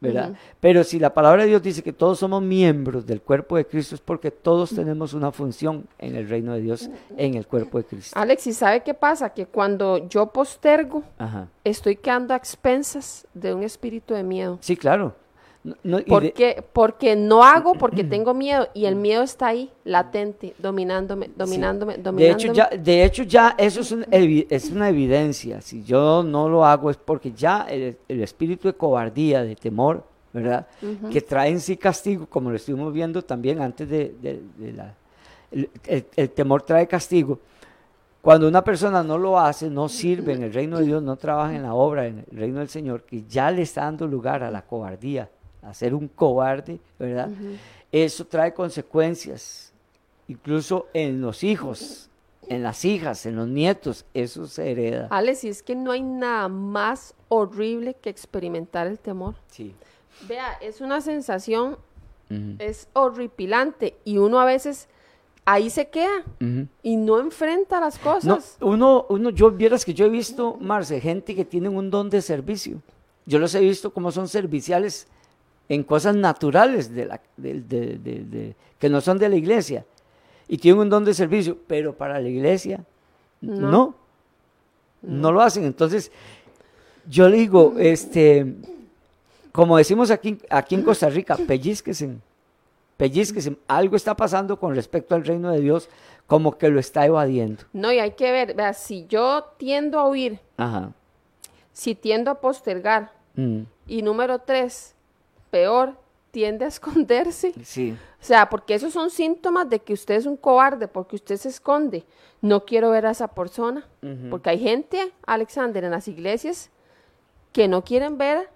¿Verdad? Pero si la palabra de Dios dice que todos somos miembros del cuerpo de Cristo, es porque todos tenemos una función en el reino de Dios, en el cuerpo de Cristo. Alex, ¿y sabe qué pasa? Que cuando yo postergo, Ajá. estoy quedando a expensas de un espíritu de miedo. Sí, claro. No- no, y ¿Por de- qué? Porque no hago porque tengo miedo y el miedo está ahí, latente, dominándome, dominándome, De dominándome. hecho, ya, de hecho, ya eso es, un es una evidencia. Si yo no lo hago es porque ya el, el espíritu de cobardía, de temor, ¿verdad? Que trae en sí castigo, como lo estuvimos viendo también antes de, de- de la... El, el- el temor trae castigo. Cuando una persona no lo hace, no sirve en el reino de Dios, no trabaja en la obra, en el reino del Señor, que ya le está dando lugar a la cobardía, a ser un cobarde, ¿verdad? Eso trae consecuencias, incluso en los hijos, en las hijas, en los nietos, eso se hereda. Alex, y es que no hay nada más horrible que experimentar el temor. Sí. Vea, es una sensación, es horripilante y uno a veces ahí se queda y no enfrenta las No, cosas. uno, uno, yo vieras que yo he visto, Marce, gente que tienen un don de servicio. Yo los he visto como son serviciales en cosas naturales de la, de- de- que no son de la iglesia. Y tienen un don de servicio, pero para la iglesia No. no. No, lo hacen. Entonces, yo le digo, este, como decimos aquí, aquí en Costa Rica, pellizquesen, pellizquesen. Algo está pasando con respecto al reino de Dios, como que lo está evadiendo. No, y hay que ver, vea, si yo tiendo a huir, Ajá. si tiendo a postergar, Mm, y número tres, peor, tiende a esconderse. sí. O sea, porque esos son síntomas de que usted es un cobarde, porque usted se esconde. No quiero ver a esa persona. Porque hay gente, Alexander, en las iglesias que no quieren ver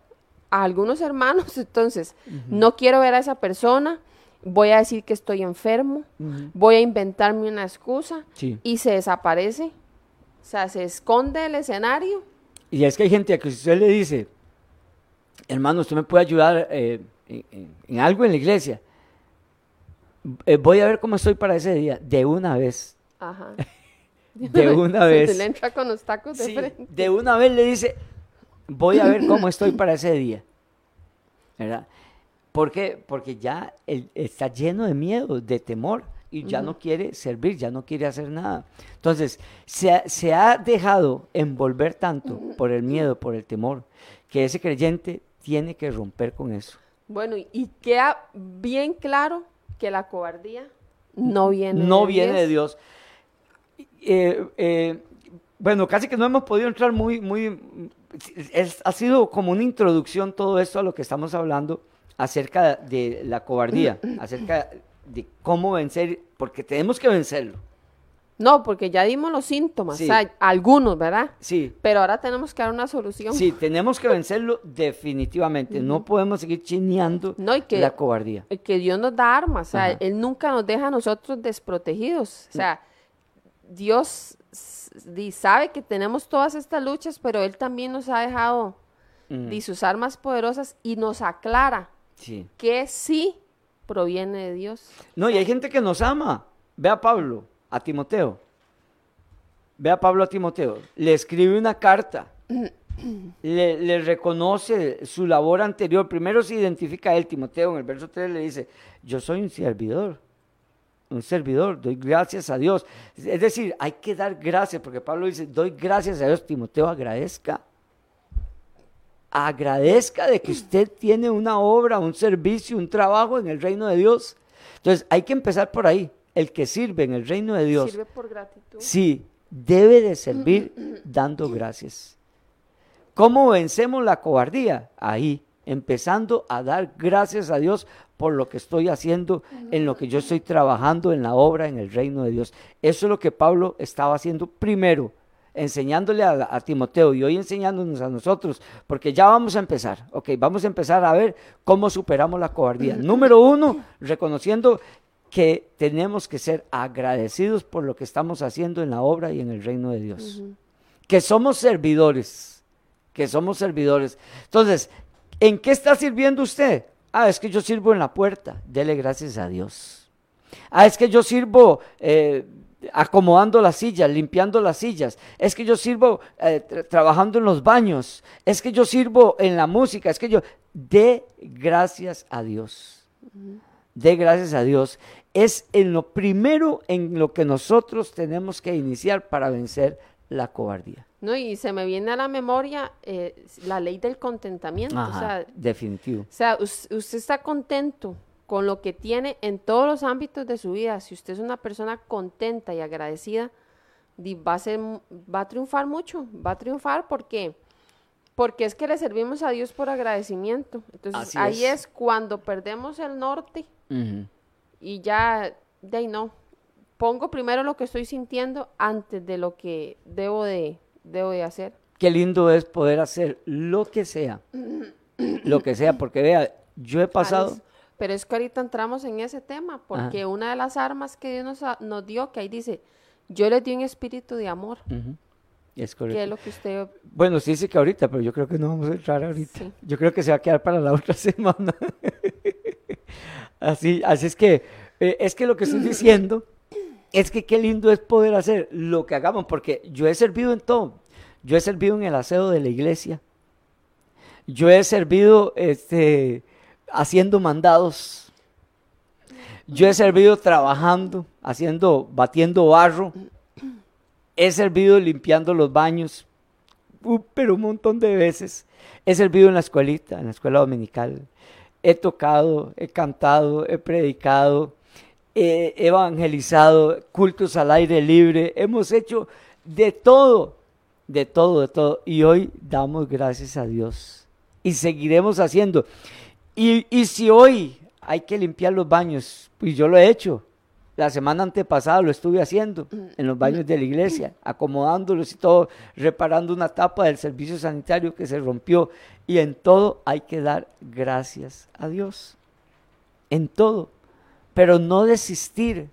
a algunos hermanos. Entonces, no quiero ver a esa persona. Voy a decir que estoy enfermo. Voy a inventarme una excusa. Sí. Y se desaparece. O sea, se esconde del escenario. Y es que hay gente a que usted le dice, hermano, usted me puede ayudar eh, en, algo en la iglesia. Eh, voy a ver cómo estoy para ese día, de una vez. Ajá. De una Se vez. le entra con los tacos de Sí, frente. de una vez le dice, voy a ver cómo estoy para ese día. ¿Verdad? ¿Por qué? Porque ya él está lleno de miedo, de temor, y ya no quiere servir, ya no quiere hacer nada. Entonces, se ha, se ha dejado envolver tanto por el miedo, por el temor, que ese creyente tiene que romper con eso. Bueno, y- queda bien claro que la cobardía no viene no de viene de Dios. Eh, eh, bueno, casi que no hemos podido entrar muy, muy, es- ha sido como una introducción todo esto a lo que estamos hablando acerca de la cobardía, acerca de cómo vencer, porque tenemos que vencerlo. No, porque ya dimos los síntomas, Sí. o sea, algunos, ¿verdad? Sí, Pero ahora tenemos que dar una solución. sí, tenemos que vencerlo definitivamente. No podemos seguir chineando No, y que- la cobardía. Que Dios nos da armas, o sea, Ajá. Él nunca nos deja a nosotros desprotegidos. O sea, Dios sabe que tenemos todas estas luchas, pero Él también nos ha dejado di, sus armas poderosas y nos aclara sí. que sí proviene de Dios. No, y hay gente que nos ama. Ve a Pablo, a Timoteo. Ve a Pablo a Timoteo. Le escribe una carta. Le, le reconoce su labor anterior. Primero se identifica a él, Timoteo. En el verso 3 le dice, yo soy un servidor. Un servidor, doy gracias a Dios. Es decir, hay que dar gracias, porque Pablo dice, doy gracias a Dios. Timoteo, agradezca. Agradezca de que usted tiene una obra, un servicio, un trabajo en el reino de Dios. Entonces, hay que empezar por ahí. El que sirve en el reino de Dios, Sirve por gratitud. sí, debe de servir dando gracias. ¿Cómo vencemos la cobardía? Ahí, empezando a dar gracias a Dios por lo que estoy haciendo, en lo que yo estoy trabajando en la obra, en el reino de Dios. Eso es lo que Pablo estaba haciendo primero, enseñándole a, a Timoteo y hoy enseñándonos a nosotros, porque ya vamos a empezar, ok, vamos a empezar a ver cómo superamos la cobardía. Número uno, reconociendo que tenemos que ser agradecidos por lo que estamos haciendo en la obra y en el reino de Dios. Que somos servidores, que somos servidores. Entonces, ¿en qué está sirviendo usted? Ah, es que yo sirvo en la puerta. Dele gracias a Dios. Ah, es que yo sirvo eh, acomodando las sillas, limpiando las sillas. Es que yo sirvo eh, tra- trabajando en los baños. Es que yo sirvo en la música. Es que yo... De gracias a Dios. De gracias a Dios. Es en lo primero en lo que nosotros tenemos que iniciar para vencer la cobardía. No, y se me viene a la memoria eh, la ley del contentamiento. O sea, definitivo. O sea, us- usted está contento con lo que tiene en todos los ámbitos de su vida. Si usted es una persona contenta y agradecida, va a, ser, va a triunfar mucho. Va a triunfar porque, porque es que le servimos a Dios por agradecimiento. Entonces, Así ahí es. es. cuando perdemos el norte. Y ya, de ahí no. Pongo primero lo que estoy sintiendo antes de lo que debo de, debo de hacer. Qué lindo es poder hacer lo que sea, lo que sea, porque vea, yo he pasado, Alex, Pero es que ahorita entramos en ese tema, porque una de las armas que Dios nos, ha- nos dio, que ahí dice, yo les di un espíritu de amor, Ujú, es que correcto. es lo que usted... Bueno, sí dice que ahorita, pero yo creo que no vamos a entrar ahorita. Sí. Yo creo que se va a quedar para la otra semana. Así, así es que, eh, es que lo que estoy diciendo es que qué lindo es poder hacer lo que hagamos, porque yo he servido en todo. Yo he servido en el aseo de la iglesia. Yo he servido este, haciendo mandados. Yo he servido trabajando, haciendo, batiendo barro. He servido limpiando los baños. Uh, pero un montón de veces. He servido en la escuelita, en la escuela dominical. He tocado, he cantado, he predicado, he evangelizado, cultos al aire libre. Hemos hecho de todo, de todo, de todo. Y hoy damos gracias a Dios. Y seguiremos haciendo. Y, y si hoy hay que limpiar los baños, pues yo lo he hecho. La semana antepasada lo estuve haciendo en los baños de la iglesia, acomodándolos y todo, reparando una tapa del servicio sanitario que se rompió. Y en todo hay que dar gracias a Dios. En todo. Pero no desistir.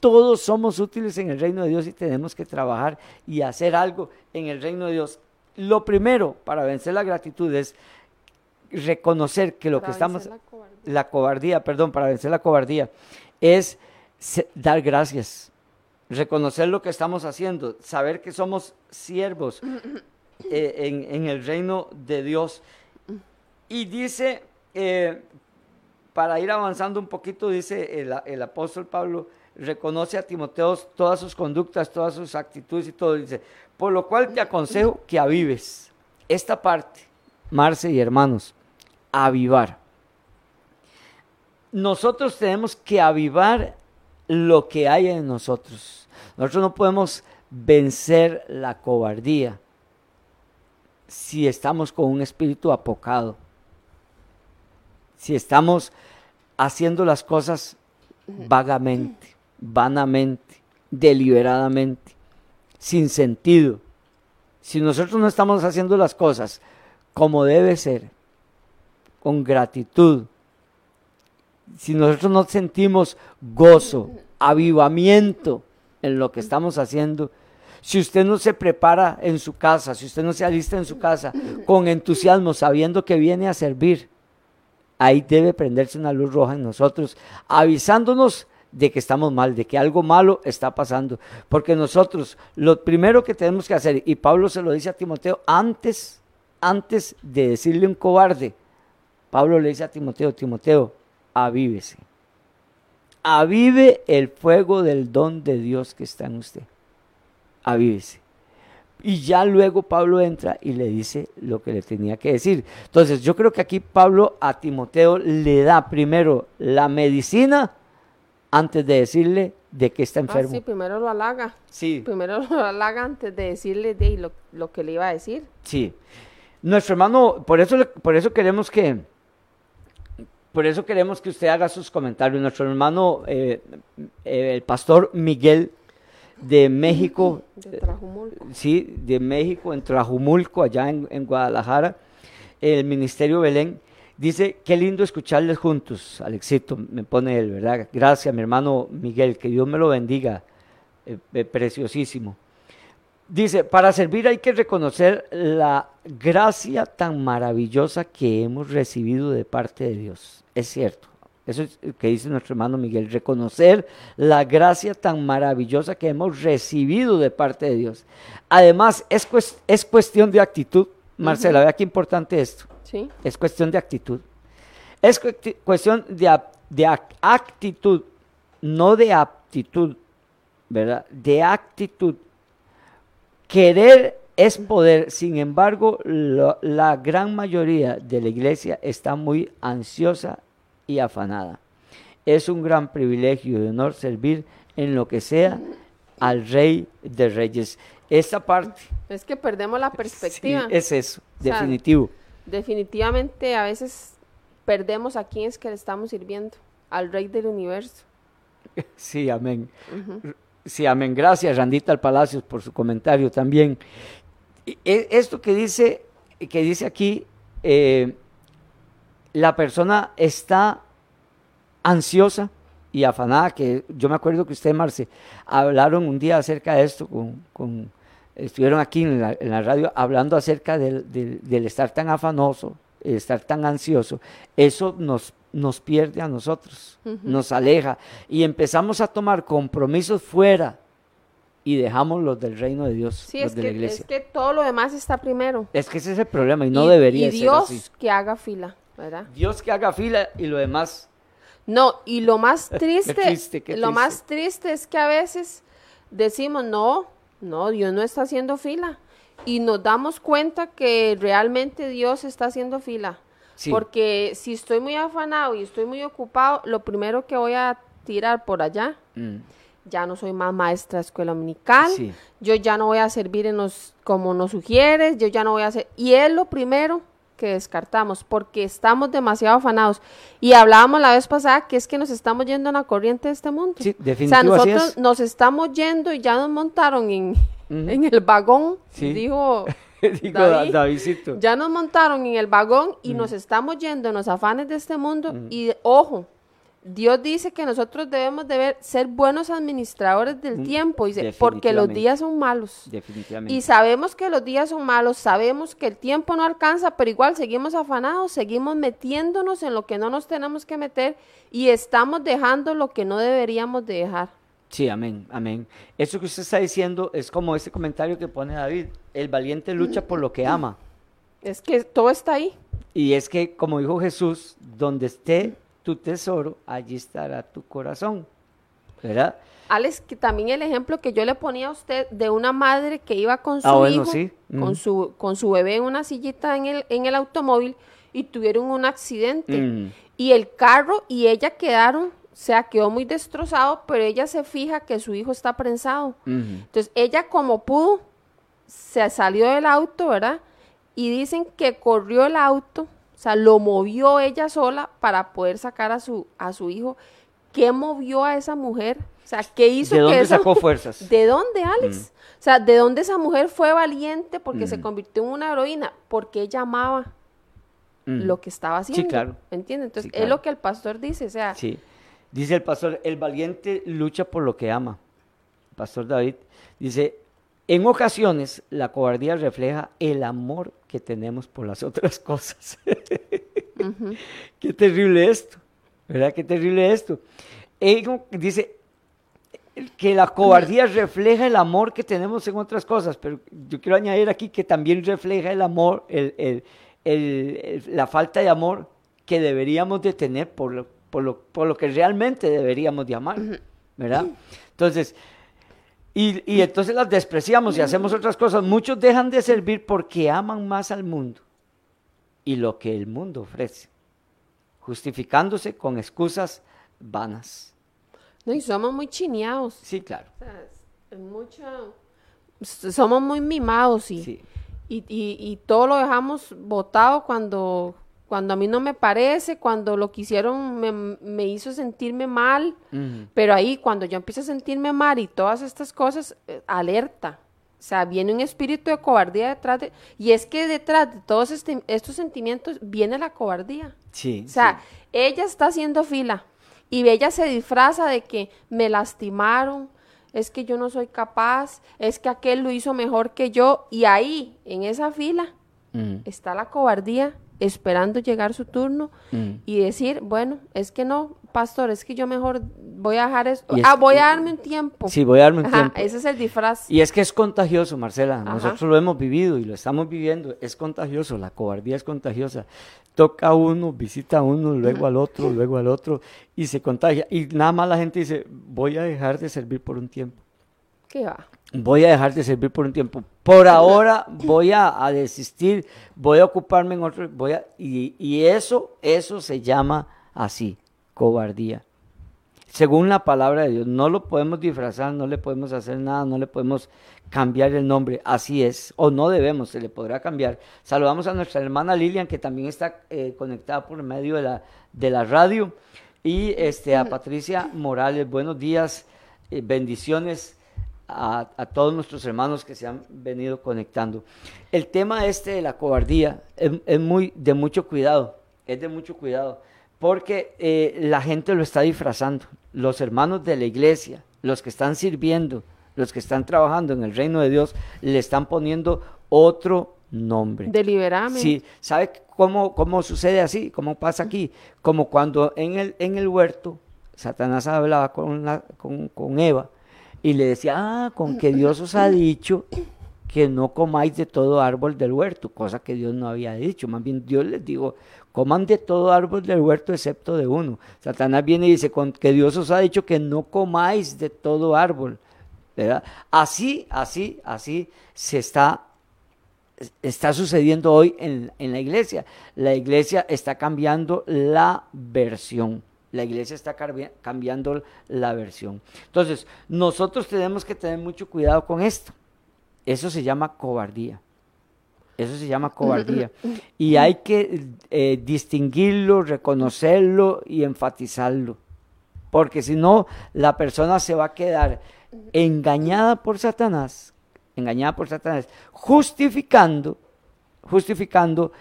Todos somos útiles en el reino de Dios y tenemos que trabajar y hacer algo en el reino de Dios. Lo primero para vencer la gratitud es reconocer que lo Para que estamos, la cobardía. la cobardía, perdón, para vencer la cobardía, es dar gracias, reconocer lo que estamos haciendo, saber que somos siervos eh, en, en el reino de Dios. Y dice, eh, para ir avanzando un poquito, dice el, el apóstol Pablo, reconoce a Timoteo todas sus conductas, todas sus actitudes y todo. Dice, por lo cual te aconsejo que avives esta parte, Marce y hermanos, avivar. Nosotros tenemos que avivar lo que hay en nosotros. Nosotros no podemos vencer la cobardía si estamos con un espíritu apocado si estamos haciendo las cosas vagamente, vanamente, deliberadamente, sin sentido. Si nosotros no estamos haciendo las cosas como debe ser, con gratitud, si nosotros no sentimos gozo, avivamiento en lo que estamos haciendo, si usted no se prepara en su casa, si usted no se alista en su casa con entusiasmo, sabiendo que viene a servir, ahí debe prenderse una luz roja en nosotros, avisándonos de que estamos mal, de que algo malo está pasando. Porque nosotros, lo primero que tenemos que hacer, y Pablo se lo dice a Timoteo, antes, antes de decirle un cobarde, Pablo le dice a Timoteo, Timoteo, avívese. Avive el fuego del don de Dios que está en usted. Avívese. Y ya luego Pablo entra y le dice lo que le tenía que decir. Entonces, yo creo que aquí Pablo a Timoteo le da primero la medicina antes de decirle de que está Ah, enfermo. sí, primero lo halaga. sí, Primero lo halaga antes de decirle de lo, lo que le iba a decir. sí. Nuestro hermano, por eso, por eso queremos que, por eso queremos que usted haga sus comentarios. Nuestro hermano, eh, eh, el pastor Miguel de México, De Trajumulco. sí, de México, en Trajumulco, allá en, en Guadalajara, el Ministerio Belén, dice, qué lindo escucharles juntos, Alexito, me pone él, ¿verdad? Gracias, mi hermano Miguel, que Dios me lo bendiga, eh, eh, preciosísimo. Dice, para servir hay que reconocer la gracia tan maravillosa que hemos recibido de parte de Dios. Es cierto. Eso es lo que dice nuestro hermano Miguel, reconocer la gracia tan maravillosa que hemos recibido de parte de Dios. Además, es, es cuestión de actitud. Marcela, vea qué importante esto. Sí. Es cuestión de actitud. Es cuesti- cuestión de, de ac- actitud, no de aptitud, ¿verdad? De actitud. Querer es poder, sin embargo, lo- la gran mayoría de la iglesia está muy ansiosa y afanada. Es un gran privilegio y honor servir en lo que sea al Rey de Reyes. Esta parte Es que perdemos la perspectiva. sí, es eso, sea, definitivo. Definitivamente a veces perdemos a quién es que le estamos sirviendo, al Rey del Universo. Sí, amén. Sí, amén. Gracias, Randita al Palacios, por su comentario también. E- Esto que dice, que dice aquí, eh, la persona está ansiosa y afanada, que yo me acuerdo que usted, Marce, hablaron un día acerca de esto, con, con- estuvieron aquí en la, en la radio hablando acerca del, del- del estar tan afanoso, el estar tan ansioso. Eso nos, nos pierde a nosotros, nos aleja y empezamos a tomar compromisos fuera y dejamos los del reino de Dios, Sí, los es de que, la iglesia. es que todo lo demás está primero. Es que ese es el problema y no Y- debería y ser Dios así. que haga fila, ¿verdad? Dios que haga fila y lo demás. No, y lo más triste, triste, qué lo más triste es que a veces decimos, no, no, Dios no está haciendo fila. Y nos damos cuenta que realmente Dios está haciendo fila. Sí. Porque si estoy muy afanado y estoy muy ocupado, lo primero que voy a tirar por allá, Mm, ya no soy más maestra de escuela dominical, Sí. yo ya no voy a servir en los, como nos sugieres, yo ya no voy a hacer, y es lo primero que descartamos, porque estamos demasiado afanados. Y hablábamos la vez pasada que es que nos estamos yendo en la corriente de este mundo. Sí, o sea, nosotros nos estamos yendo y ya nos montaron en, en el vagón, Sí. dijo Digo, David, Davidcito. ya nos montaron en el vagón Mm. y nos estamos yendo en los afanes de este mundo y ojo, Dios dice que nosotros debemos de ver- ser buenos administradores del Mm, tiempo, dice, porque los días son malos. Definitivamente. Y sabemos que los días son malos, sabemos que el tiempo no alcanza, pero igual seguimos afanados, seguimos metiéndonos en lo que no nos tenemos que meter y estamos dejando lo que no deberíamos de dejar. Sí, amén, amén. Eso que usted está diciendo es como ese comentario que pone David. El valiente lucha por lo que ama. Es que todo está ahí. Y es que, como dijo Jesús, donde esté tu tesoro, allí estará tu corazón. ¿Verdad? Alex, que también el ejemplo que yo le ponía a usted de una madre que iba con su Ah, bueno, hijo, sí. con, su, con su bebé en una sillita en el, en el automóvil y tuvieron un accidente. Mm. Y el carro y ella quedaron, sea, quedó muy destrozado, pero ella se fija que su hijo está prensado. Entonces, ella como pudo, se salió del auto, ¿verdad? Y dicen que corrió el auto, o sea, lo movió ella sola para poder sacar a su, a su hijo. ¿Qué movió a esa mujer? O sea, ¿qué hizo ¿De que dónde esa- sacó fuerzas? ¿De dónde, Alex? O sea, ¿de dónde esa mujer fue valiente porque se Mm. convirtió en una heroína? Porque ella amaba Mm. lo que estaba haciendo. claro. ¿Entiendes? Entonces, Sí, claro. es lo que el pastor dice, o sea, Sí. Dice el pastor, el valiente lucha por lo que ama. El pastor David dice, en ocasiones la cobardía refleja el amor que tenemos por las otras cosas. Qué terrible esto, ¿verdad? Qué terrible esto. Ego dice que la cobardía refleja el amor que tenemos en otras cosas, pero yo quiero añadir aquí que también refleja el amor, el- el- la falta de amor que deberíamos de tener por lo, por lo, por lo que realmente deberíamos de amar, ¿verdad? Entonces, y, y entonces las despreciamos y hacemos otras cosas. Muchos dejan de servir porque aman más al mundo y lo que el mundo ofrece, justificándose con excusas vanas. No, y somos muy chineados. Sí, claro. O sea, es- mucho- somos muy mimados y, Sí. y, y- y todo lo dejamos botado cuando, cuando a mí no me parece, cuando lo que hicieron me, me hizo sentirme mal. Pero ahí, cuando yo empiezo a sentirme mal y todas estas cosas, eh, alerta. O sea, viene un espíritu de cobardía detrás de... Y es que detrás de todos este- estos sentimientos viene la cobardía. Sí. O sea, sí. ella está haciendo fila y ella se disfraza de que me lastimaron, es que yo no soy capaz, es que aquel lo hizo mejor que yo. Y ahí, en esa fila, está la cobardía esperando llegar su turno Ujú. y decir, bueno, es que no, pastor, es que yo mejor voy a dejar esto. Es- Ah, voy a darme un tiempo. Sí, voy a darme un Ajá, tiempo. ese es el disfraz. Y es que es contagioso, Marcela. Ajá. Nosotros lo hemos vivido y lo estamos viviendo. Es contagioso, la cobardía es contagiosa. Toca a uno, visita a uno, luego al otro, luego al otro y se contagia. Y nada más la gente dice, voy a dejar de servir por un tiempo. ¿Qué va? Voy a dejar de servir por un tiempo. Por ahora voy a, desistir, voy a ocuparme en otro, voy a, y, y eso, eso se llama así, cobardía. Según la palabra de Dios, no lo podemos disfrazar, no le podemos hacer nada, no le podemos cambiar el nombre, así es, o no debemos, se le podrá cambiar. Saludamos a nuestra hermana Lilian, que también está eh, conectada por medio de la, de la radio, y este, a Patricia Morales, buenos días, eh, bendiciones a, a todos nuestros hermanos que se han venido conectando. El tema este de la cobardía es, es muy de mucho cuidado, es de mucho cuidado, porque eh, la gente lo está disfrazando. Los hermanos de la iglesia, los que están sirviendo, los que están trabajando en el reino de Dios, le están poniendo otro nombre. Deliberadamente. Sí, ¿sabe cómo, cómo sucede así? ¿Cómo pasa aquí? Como cuando en el, en el huerto Satanás hablaba con, la- con, con Eva y le decía, ah, con que Dios os ha dicho que no comáis de todo árbol del huerto, cosa que Dios no había dicho. Más bien Dios les dijo, coman de todo árbol del huerto excepto de uno. Satanás viene y dice, con que Dios os ha dicho que no comáis de todo árbol. ¿verdad? Así, así, así se está está sucediendo hoy en, en la iglesia. La iglesia está cambiando la versión. La iglesia está cambiando la versión. Entonces, nosotros tenemos que tener mucho cuidado con esto. Eso se llama cobardía. Eso se llama cobardía. Y hay que eh, distinguirlo, reconocerlo y enfatizarlo. Porque si no, la persona se va a quedar engañada por Satanás, engañada por Satanás, justificando, justificando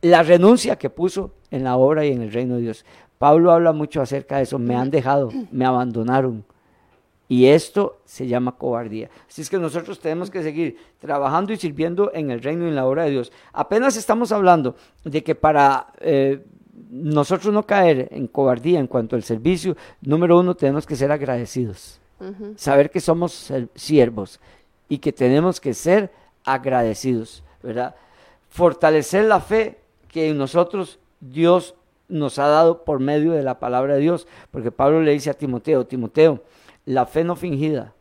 la renuncia que puso en la obra y en el reino de Dios. Pablo habla mucho acerca de eso, me han dejado, me abandonaron. Y esto se llama cobardía. Así es que nosotros tenemos que seguir trabajando y sirviendo en el reino y en la obra de Dios. Apenas estamos hablando de que para eh, nosotros no caer en cobardía en cuanto al servicio, número uno, tenemos que ser agradecidos. Saber que somos siervos y que tenemos que ser agradecidos, ¿verdad? Fortalecer la fe que en nosotros Dios nos ha dado por medio de la palabra de Dios, porque Pablo le dice a Timoteo, Timoteo, la fe no fingida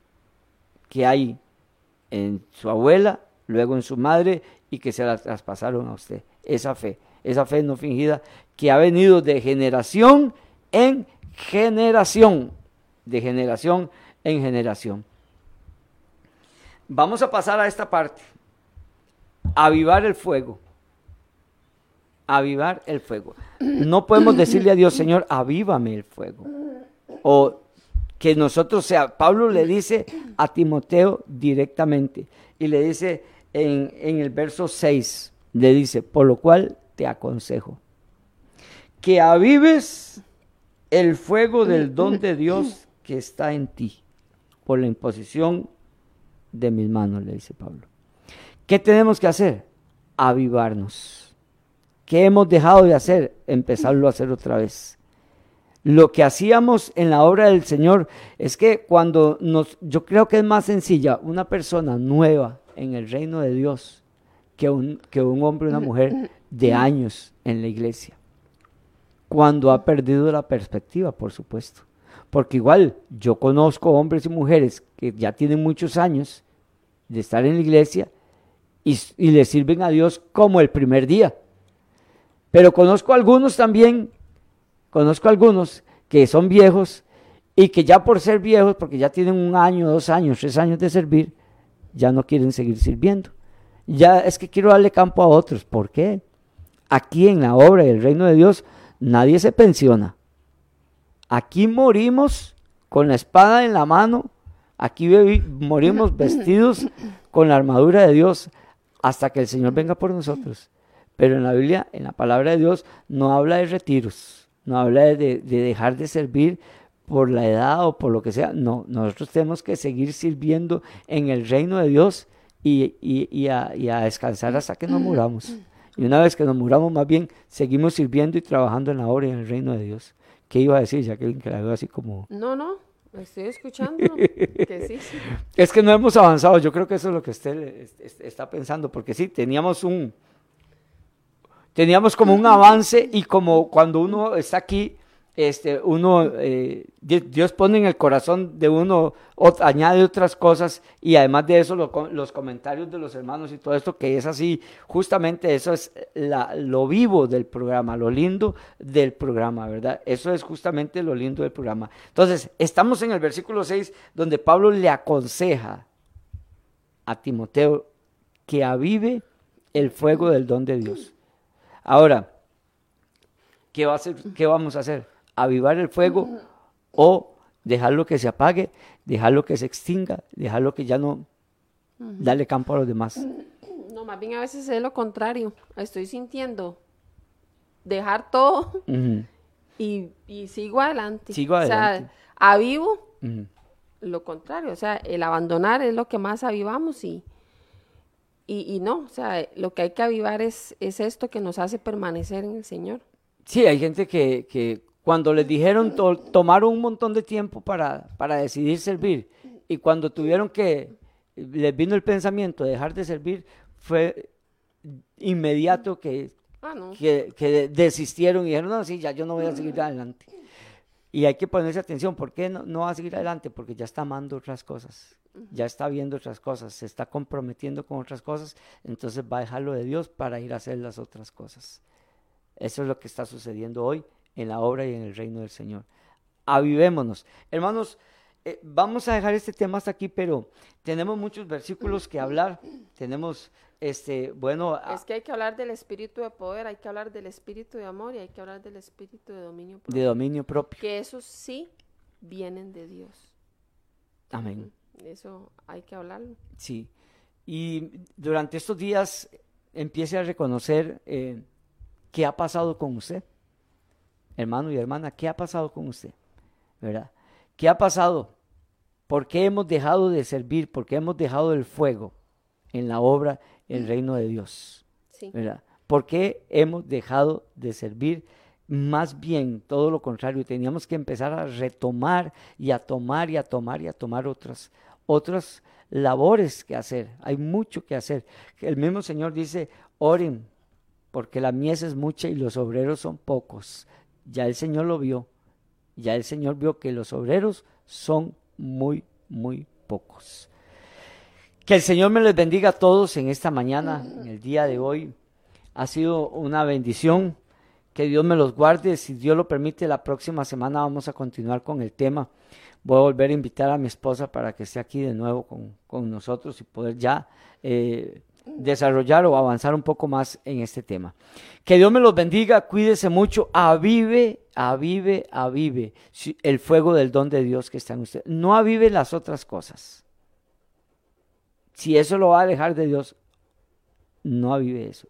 que hay en su abuela, luego en su madre y que se la traspasaron a usted, esa fe, esa fe no fingida que ha venido de generación en generación, de generación en generación. Vamos a pasar a esta parte. Avivar el fuego. Avivar el fuego. No podemos decirle a Dios, Señor, avívame el fuego. O que nosotros sea. Pablo le dice a Timoteo directamente. Y le dice en, en el verso 6, le dice, por lo cual te aconsejo que avives el fuego del don de Dios que está en ti por la imposición de mis manos, le dice Pablo. ¿Qué tenemos que hacer? Avivarnos. ¿Qué hemos dejado de hacer? Empezarlo a hacer otra vez. Lo que hacíamos en la obra del Señor es que cuando nos, yo creo que es más sencilla una persona nueva en el reino de Dios que un, que un hombre o una mujer de años en la iglesia. Cuando ha perdido la perspectiva, por supuesto. Porque igual yo conozco hombres y mujeres que ya tienen muchos años de estar en la iglesia y, le sirven a Dios como el primer día. Pero conozco algunos también, conozco algunos que son viejos y que ya por ser viejos, porque ya tienen un año, dos años, tres años de servir, ya no quieren seguir sirviendo. Ya es que quiero darle campo a otros. ¿Por qué? Aquí en la obra del reino de Dios nadie se pensiona. Aquí morimos con la espada en la mano, aquí morimos vestidos con la armadura de Dios hasta que el Señor venga por nosotros. Pero en la Biblia, en la palabra de Dios, no habla de retiros, no habla de, dejar de servir por la edad o por lo que sea. No, nosotros tenemos que seguir sirviendo en el reino de Dios y, a, y a descansar hasta que nos muramos. Y una vez que nos muramos, más bien, seguimos sirviendo y trabajando en la obra y en el reino de Dios. ¿Qué iba a decir, Jacqueline? Que la veo así como... No, no, estoy escuchando. que sí, sí. Es que no hemos avanzado. Yo creo que eso es lo que usted está pensando. Porque sí, teníamos un... Teníamos como un avance y como cuando uno está aquí este, uno, eh, Dios pone en el corazón de uno, añade otras cosas y además de eso los comentarios de los hermanos y todo esto que es así, justamente eso es lo vivo del programa, lo lindo del programa, ¿verdad? Eso es justamente lo lindo del programa. Entonces, estamos en el versículo 6 donde Pablo le aconseja a Timoteo que avive el fuego del don de Dios. Ahora, ¿qué, va a hacer, ¿qué vamos a hacer? avivar el fuego o dejarlo que se apague, dejarlo que se extinga, dejarlo que ya no darle campo a los demás. No, más bien a veces es lo contrario. Estoy sintiendo dejar todo y, sigo adelante. Sigo adelante. O sea, avivo lo contrario. O sea, el abandonar es lo que más avivamos y, y, no, o sea, lo que hay que avivar es, es esto que nos hace permanecer en el Señor. Sí, hay gente que, que cuando les dijeron, tomaron un montón de tiempo para, para decidir servir. Y cuando tuvieron que, les vino el pensamiento de dejar de servir, fue inmediato que, ah, que, desistieron y dijeron, no, sí, ya yo no voy a seguir adelante. Y hay que ponerse atención, ¿por qué no, no va a seguir adelante? Porque ya está amando otras cosas, ya está viendo otras cosas, se está comprometiendo con otras cosas, entonces va a dejarlo de Dios para ir a hacer las otras cosas. Eso es lo que está sucediendo hoy en la obra y en el reino del Señor. Avivémonos. Hermanos, eh, vamos a dejar este tema hasta aquí, pero tenemos muchos versículos que hablar. Tenemos, este, bueno... Es que hay que hablar del espíritu de poder, hay que hablar del espíritu de amor y hay que hablar del espíritu de dominio propio. De dominio propio. Que esos sí vienen de Dios. Amén. Eso hay que hablarlo. Sí. Y durante estos días empiece a reconocer eh, qué ha pasado con usted hermano y hermana, ¿qué ha pasado con usted? ¿Verdad? ¿Qué ha pasado? ¿Por qué hemos dejado de servir? ¿Por qué hemos dejado el fuego en la obra, el reino de Dios? ¿Verdad? ¿Por qué hemos dejado de servir? Más bien, todo lo contrario, teníamos que empezar a retomar y a tomar y a tomar y a tomar otras, otras labores que hacer. Hay mucho que hacer. El mismo Señor dice, oren, porque la mies es mucha y los obreros son pocos. Ya el Señor lo vio. Ya el Señor vio que los obreros son muy, muy pocos. Que el Señor me les bendiga a todos en esta mañana, en el día de hoy. Ha sido una bendición. Que Dios me los guarde. Si Dios lo permite, la próxima semana vamos a continuar con el tema. Voy a volver a invitar a mi esposa para que esté aquí de nuevo con, nosotros y poder ya eh, desarrollar o avanzar un poco más en este tema. Que Dios me los bendiga, cuídese mucho, avive, avive, avive el fuego del don de Dios que está en usted. No avive las otras cosas. Si eso lo va a alejar de Dios, no avive eso.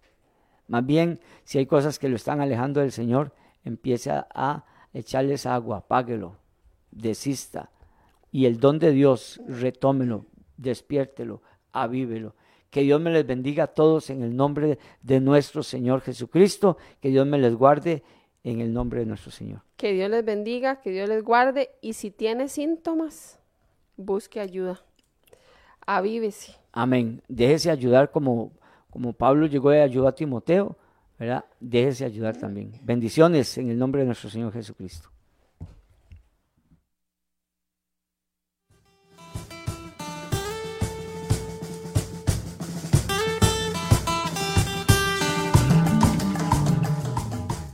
Más bien, si hay cosas que lo están alejando del Señor, empiece a, echarles agua, apáguelo, desista. Y el don de Dios, retómelo, despiértelo, avívelo que Dios me les bendiga a todos en el nombre de nuestro Señor Jesucristo. Que Dios me les guarde en el nombre de nuestro Señor. Que Dios les bendiga, que Dios les guarde. Y si tiene síntomas, busque ayuda. Avívese. Amén. Déjese ayudar como, como Pablo llegó y ayudó a Timoteo. ¿verdad? Déjese ayudar también. Bendiciones en el nombre de nuestro Señor Jesucristo.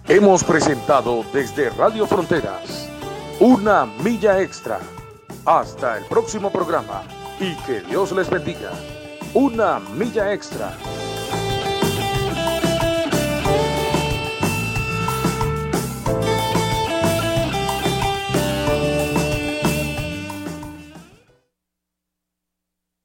Hemos presentado desde Radio Fronteras una milla extra. Hasta el próximo programa y que Dios les bendiga. Una milla extra.